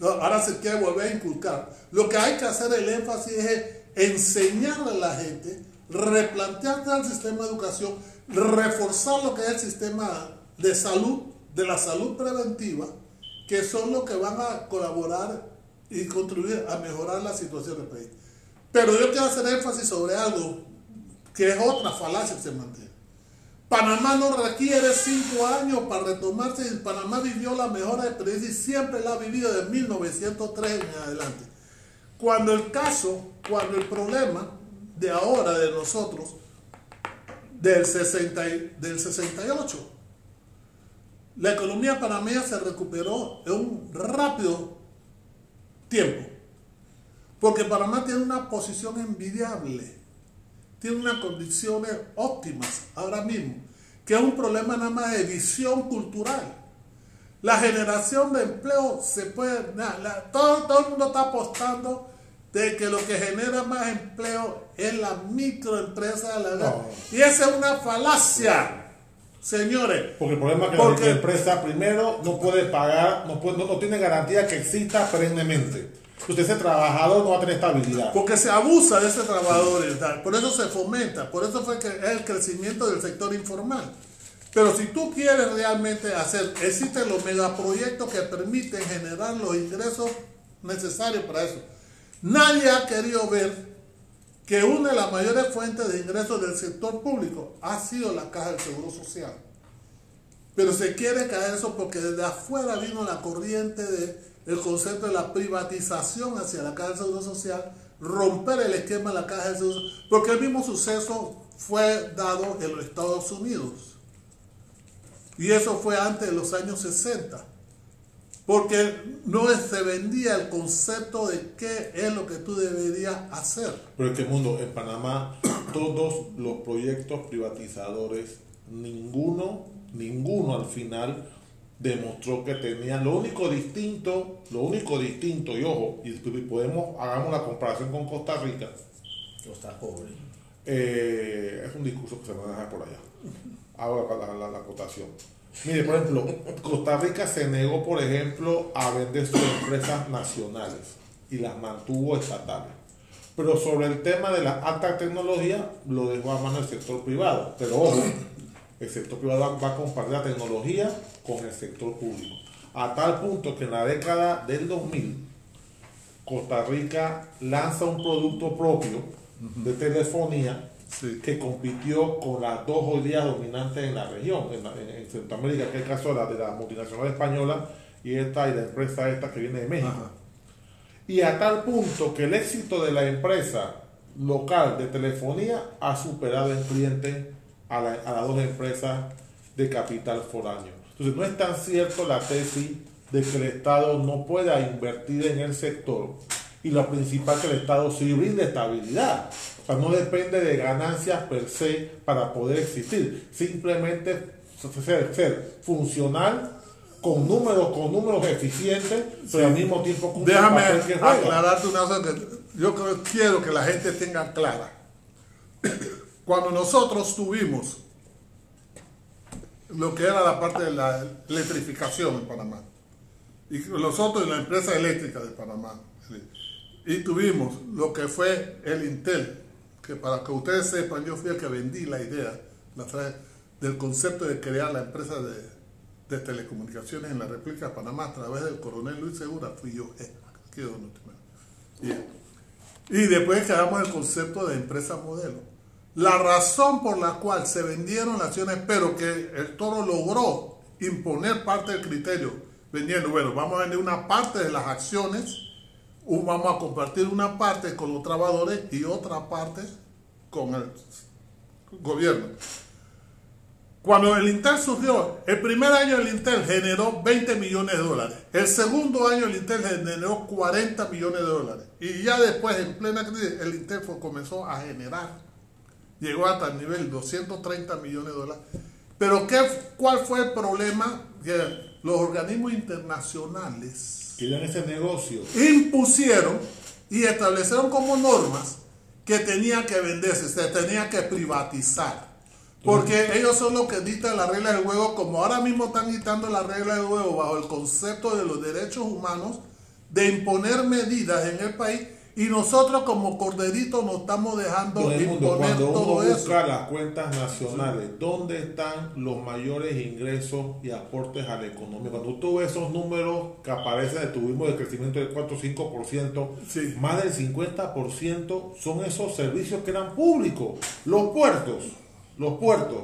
Ahora se quiere volver a inculcar. Lo que hay que hacer el énfasis es enseñarle a la gente, replantearse el sistema de educación, reforzar lo que es el sistema de salud, de la salud preventiva, que son los que van a colaborar y contribuir a mejorar la situación del país. Pero yo quiero hacer énfasis sobre algo que es otra falacia que se mantiene. Panamá no requiere cinco años para retomarse. Panamá vivió la mejor experiencia y siempre la ha vivido de 1903 en adelante. Cuando el caso, cuando el problema de ahora, de nosotros, del, 60 y- del 68, la economía panameña se recuperó en un rápido tiempo. Porque Panamá tiene una posición envidiable. Tiene unas condiciones óptimas ahora mismo, que es un problema nada más de visión cultural. La generación de empleo se puede, na- la- todo, todo el mundo está apostando de que lo que genera más empleo es la microempresa. La, No. Y esa es una falacia, señores. Porque el problema es que Porque- la empresa primero no puede pagar, no, puede, no, no tiene garantía que exista perennemente. Usted ese trabajador no va a tener estabilidad. Porque se abusa de ese trabajador. Por eso se fomenta. Por eso fue que es el crecimiento del sector informal. Pero si tú quieres realmente hacer, existen los megaproyectos que permiten generar los ingresos necesarios para eso. Nadie ha querido ver que una de las mayores fuentes de ingresos del sector público ha sido la caja del Seguro Social. Pero se quiere caer eso porque desde afuera vino la corriente del concepto de la privatización hacia la caja del Seguro Social, romper el esquema de la caja del Seguro Social, porque el mismo suceso fue dado en los Estados Unidos. Y eso fue antes de los años 60. Porque no se vendía el concepto de qué es lo que tú deberías hacer. Pero es que mundo, en Panamá, todos los proyectos privatizadores, ninguno, ninguno al final demostró que tenían lo único distinto, lo único distinto, y ojo, y podemos, hagamos la comparación con Costa Rica, Está pobre. eh, es un discurso que se va a dejar por allá. Hago la, la, la- la acotación. Mire, por ejemplo, Costa Rica se negó, por ejemplo, a vender sus empresas nacionales y las mantuvo estatales. Pero sobre el tema de la alta tecnología, lo dejó a mano del sector privado. Pero ojo, el sector privado va a compartir la tecnología con el sector público. A tal punto que en la década del 2000, Costa Rica lanza un producto propio de telefonía Sí. que compitió con las dos hoy día dominantes en la región, en, la- en- en Centroamérica, que es el caso de la, de la multinacional española y esta y la empresa esta que viene de México. Ajá. Y a tal punto que el éxito de la empresa local de telefonía ha superado en clientes a, la- a las dos empresas de capital foráneo. Entonces no es tan cierto la tesis de que el Estado no pueda invertir en el sector y lo principal que el Estado sí brinde estabilidad. O sea, no depende de ganancias per se para poder existir. Simplemente ser, ser funcional con números, con números eficientes, pero al mismo tiempo el Déjame aclararte una cosa que yo quiero que la gente tenga clara. Cuando nosotros tuvimos lo que era la parte de la electrificación en Panamá, y nosotros en la empresa eléctrica de Panamá, y tuvimos lo que fue el Intel, que para que ustedes sepan, yo fui el que vendí la idea la del concepto de crear la empresa de, de telecomunicaciones en la República de Panamá a través del coronel Luis Segura, fui yo. eh, y después creamos el concepto de empresa modelo. La razón por la cual se vendieron las acciones, pero que el toro logró imponer parte del criterio, vendiendo, bueno, vamos a vender una parte de las acciones, vamos a compartir una parte con los trabajadores y otra parte con el gobierno. Cuando el Intel surgió, el primer año el Intel generó 20 millones de dólares. El segundo año el Intel generó 40 millones de dólares. Y ya después, en plena crisis, el Intel comenzó a generar. Llegó hasta el nivel 230 millones de dólares. Pero ¿qué, ¿cuál fue el problema? Que los organismos internacionales Querían ese negocio. impusieron y establecieron como normas que tenía que venderse, se tenía que privatizar. Porque ellos son los que dictan las reglas del juego, como ahora mismo están dictando las reglas del juego bajo el concepto de los derechos humanos, de imponer medidas en el país, y nosotros como corderitos nos estamos dejando Todo el mundo, imponer cuando todo uno eso. busca las cuentas nacionales, ¿dónde están los mayores ingresos y aportes a la economía? Cuando tú ves esos números que aparecen, tuvimos de crecimiento del 4 o 5%, Sí. más del 50% son esos servicios que eran públicos. Los puertos, los puertos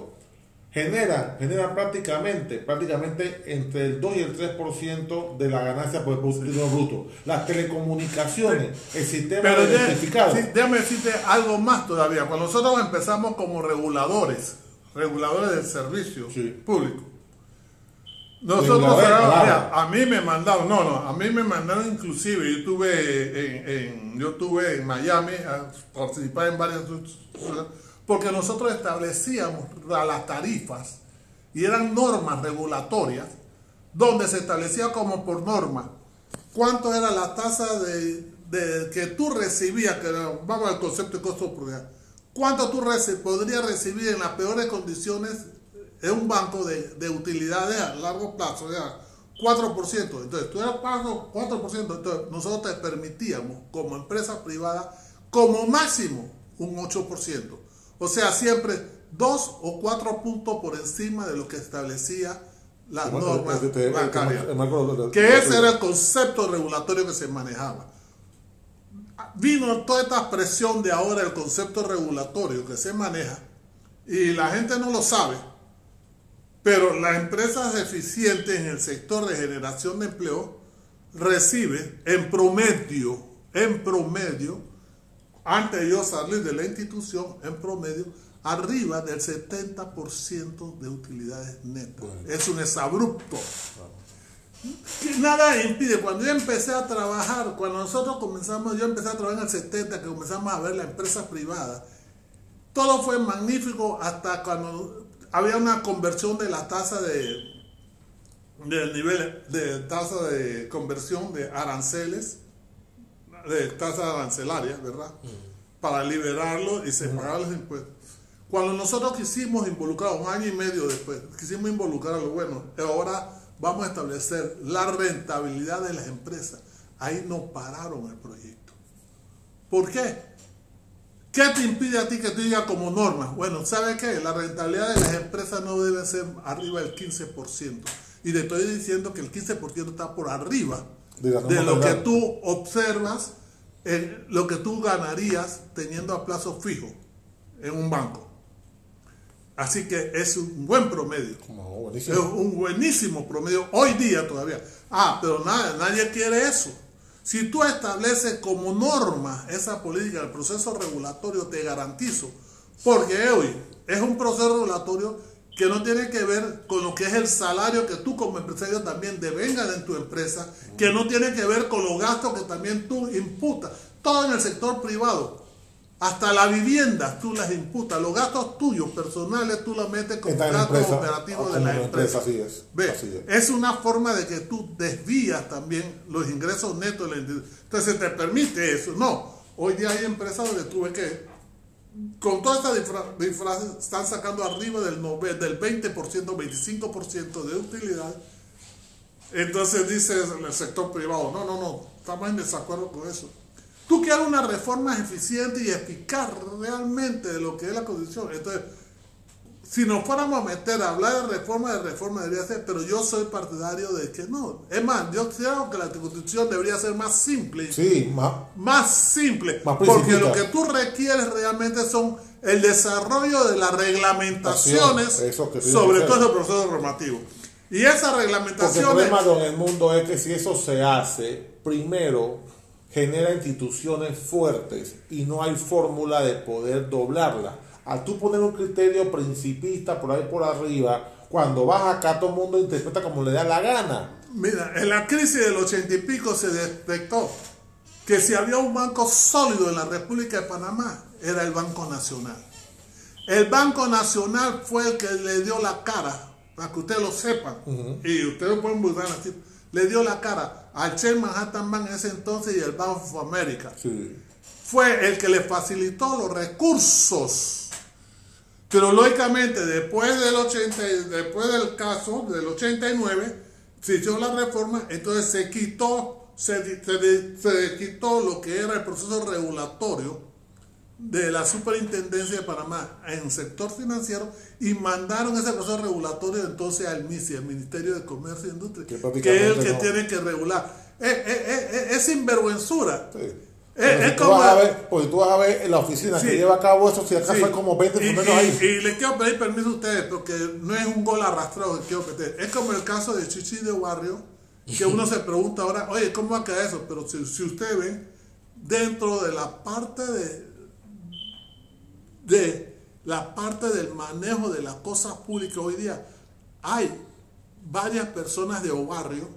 generan, generan prácticamente, prácticamente entre el 2 y el 3% de la ganancia por el Producto Interno Bruto. Las telecomunicaciones, el sistema Pero de de- electrificado. sí, déjame decirte algo más todavía. Cuando nosotros empezamos como reguladores, reguladores del servicio Sí. público, nosotros, mira, a mí me mandaron, no, no, a mí me mandaron inclusive, yo estuve en, en- yo estuve en Miami a participar en varias porque nosotros establecíamos la- las tarifas y eran normas regulatorias donde se establecía como por norma cuánto era la tasa de, que tú recibías, que vamos al concepto de costo oportunidad, cuánto tú reci- podrías recibir en las peores condiciones en un banco de, de utilidades a largo plazo, ya 4%. Entonces, tú eras pago 4%, entonces nosotros te permitíamos como empresa privada como máximo un 8%. O sea, siempre dos o cuatro puntos por encima de lo que establecía la norma bancaria. el marco de- de- Que ese era el concepto regulatorio que se manejaba. Vino toda esta presión de ahora el concepto regulatorio que se maneja y la gente no lo sabe, pero las empresas eficientes en el sector de generación de empleo reciben en promedio, en promedio, antes de yo salir de la institución, en promedio, arriba del 70% de utilidades netas. Es un exabrupto. Que nada impide, cuando yo empecé a trabajar, cuando nosotros comenzamos, yo empecé a trabajar en el 70, que comenzamos a ver la empresa privada, todo fue magnífico hasta cuando había una conversión de la tasa de del nivel de tasa de conversión de aranceles de tasa arancelaria, ¿verdad? Para liberarlo y separar los impuestos. Cuando nosotros quisimos involucrar, un año y medio después, quisimos involucrarlo, bueno, ahora vamos a establecer la rentabilidad de las empresas. Ahí no pararon el proyecto. ¿Por qué? ¿Qué te impide a ti que tú digas como norma? Bueno, ¿sabe qué? La rentabilidad de las empresas no debe ser arriba del 15%. Y te estoy diciendo que el 15% está por arriba De lo que tú observas, lo que tú ganarías teniendo a plazo fijo en un banco. Así que es un buen promedio. Es un buenísimo promedio hoy día todavía. Ah, pero nada, nadie quiere eso. Si tú estableces como norma esa política del proceso regulatorio, te garantizo, porque hoy es un proceso regulatorio que no tiene que ver con lo que es el salario que tú como empresario también devengas en tu empresa, que no tiene que ver con los gastos que también tú imputas. Todo en el sector privado. Hasta la vivienda tú las imputas, los gastos tuyos personales tú los metes como gastos operativos de la empresa. así es, así es una forma de que tú desvías también los ingresos netos de la. Entonces te permite eso. No, hoy día hay empresas donde tú ves que con toda esta disfra- disfraz están sacando arriba del, del 20%, 25% de utilidad. Entonces dice el sector privado, no, no, no, estamos en desacuerdo con eso. Tú quieres una reforma eficiente y eficaz realmente de lo que es la condición. Entonces, si nos fuéramos a meter a hablar de reforma, de reforma debería ser, pero yo soy partidario de que no. Es más, yo creo que la constitución debería ser más simple. Sí, más. Más simple. Más porque lo que tú requieres realmente son el desarrollo de las reglamentaciones Eso que tiene sobre todo el proceso normativo. Y esas Porque el reglamentaciones... problema con el mundo es que si eso se hace, primero genera instituciones fuertes y no hay fórmula de poder doblarla. Al tú poner un criterio principista por ahí por arriba, cuando vas acá todo el mundo interpreta como le da la gana. Mira, en la crisis del ochenta y pico se detectó que si había un banco sólido en la República de Panamá, era el Banco Nacional. El Banco Nacional fue el que le dio la cara, para que ustedes lo sepan, y ustedes pueden buscar así, le dio la cara al Chase Manhattan Bank en ese entonces y el Bank of America. Sí. Fue el que le facilitó los recursos. Pero lógicamente, después del, 80, y- después del caso del 89, se hizo la reforma, entonces se quitó, se, se se quitó lo que era el proceso regulatorio de la superintendencia de Panamá en sector financiero y mandaron ese proceso regulatorio entonces al MISI, al Ministerio de Comercio e Industria, Que que, es el que no. tiene que regular. Es, es- es- es- es sinvergüenzura. Sí. Es- tú como- vas a ver, porque tú vas a ver en la oficina Sí. que lleva a cabo eso, si acá Sí. fue como 20 y, primeros y- ahí. y les quiero pedir permiso a ustedes porque no es un gol arrastrado que quiero meter. Es como el caso de Chichi de Barrio, que uno se pregunta ahora, oye, ¿cómo va a quedar eso? Pero si, si ustedes ven, dentro de la parte de, de la parte del manejo de las cosas públicas hoy día, hay varias personas de Obarrio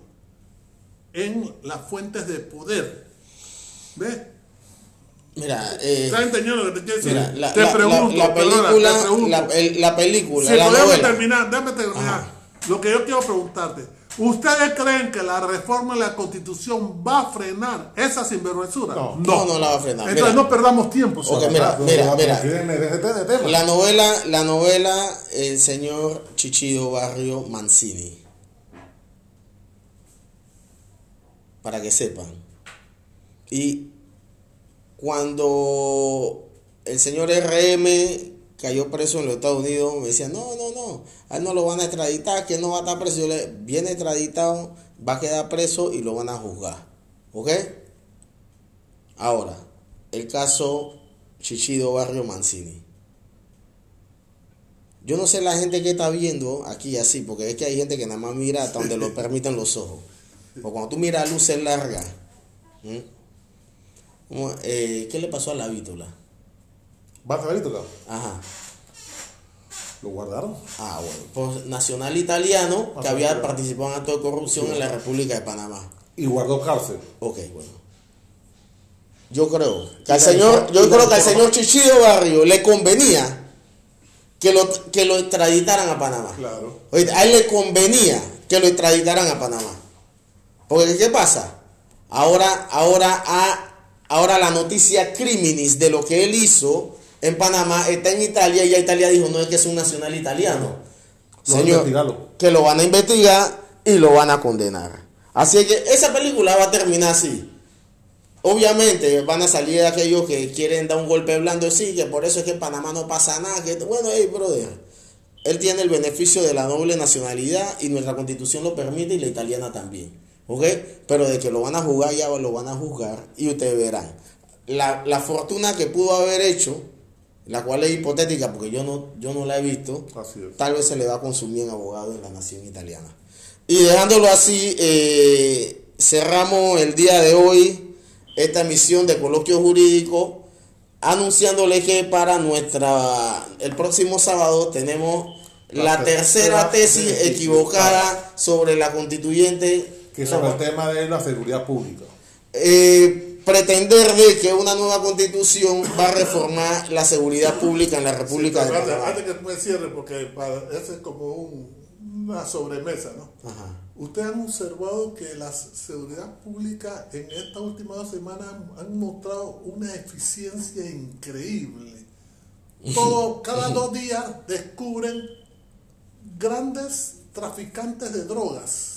en las fuentes de poder. ¿Ves? Mira, eh, ¿Estás entendiendo lo que te quiero decir? mira, la, te la- pregunto, la- la perdona, película, te pregunto. la, el- la película, Si la podemos novela. terminar, déjame terminar. Ajá. Lo que yo quiero preguntarte, ¿ustedes creen que la reforma de la constitución va a frenar esa sinvergüenzura? No. No, no la va a frenar. Entonces Mira. no perdamos tiempo. Ok, solo. mira, mira, mira. Déjeme de tema. La novela, la novela, el señor Chichido Barrio Mancini. Para que sepan. Y cuando el señor RM cayó preso en los Estados Unidos, me decía, no, no, no, a él no lo van a extraditar, que no va a estar preso. Yo le, viene extraditado, va a quedar preso y lo van a juzgar. ¿Ok? Ahora, el caso Chichido Barrio Mancini. Yo no sé la gente que está viendo aquí así, porque es que hay gente que nada más mira hasta donde lo permiten los ojos. Porque cuando tú miras luces largas, ¿m? ¿Cómo, eh, ¿qué le pasó a la vítola? ¿Va a saber esto, cabrón? Ajá. ¿Lo guardaron? Ah, bueno. Pues nacional italiano que Ajá, había participado en acto de corrupción en la República de Panamá. Y guardó cárcel. Ok, bueno. Yo creo que al señor, yo creo que al señor Chichido Barrio le convenía que lo, que lo extraditaran a Panamá. Claro. Oíste, a él le convenía que lo extraditaran a Panamá. Porque ¿qué pasa? Ahora, ahora, a- ahora la noticia criminis de lo que él hizo en Panamá está en Italia y ya Italia dijo, no es que es un nacional italiano. Lo investigarlo. que lo van a investigar y lo van a condenar. Así que esa película va a terminar así. Obviamente van a salir aquellos que quieren dar un golpe blando, sí, que por eso es que en Panamá no pasa nada. Que, bueno, hey, brother, él tiene el beneficio de la doble nacionalidad y nuestra constitución lo permite y la italiana también. ¿Ok? Pero de que lo van a juzgar, ya lo van a juzgar y ustedes verán. La, la fortuna que pudo haber hecho, la cual es hipotética porque yo no, yo no la he visto, tal vez se le va a consumir en abogado en la nación italiana. Y dejándolo así, eh, cerramos el día de hoy esta emisión de coloquio jurídico, anunciándole que para nuestra el próximo sábado tenemos la, La tercera tesis equivocada sobre la constituyente. Que es sobre el tema de la seguridad pública. Eh, pretender de que una nueva constitución va a reformar la seguridad pública en la República Sí, de Panamá. antes, que tú me cierres, porque para, eso es como un- una sobremesa, ¿no? Ajá. Ustedes han observado que la seguridad pública en estas últimas dos semanas han mostrado una eficiencia increíble. Todo, cada dos días descubren grandes traficantes de drogas.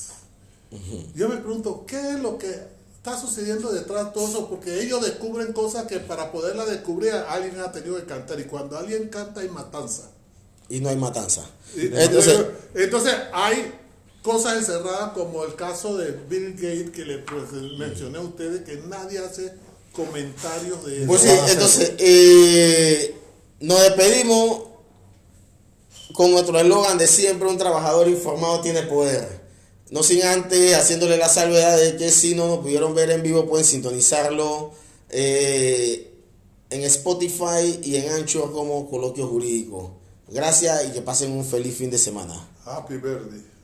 Yo me pregunto, ¿qué es lo que está sucediendo detrás de todo eso? Porque ellos descubren cosas que para poderla descubrir alguien ha tenido que cantar. Y cuando alguien canta hay matanza. Y no hay matanza. Y- Entonces, entonces hay cosas encerradas como el caso de Bill Gates que le pues, mencioné a ustedes que nadie hace comentarios de eso. Pues sí, entonces eh, nos despedimos con nuestro eslogan de siempre, un trabajador informado tiene poder. No sin antes haciéndole la salvedad de que si no nos pudieron ver en vivo pueden sintonizarlo eh, en Spotify y en Anchor como Coloquio Jurídico. Gracias y que pasen un feliz fin de semana. Happy birthday.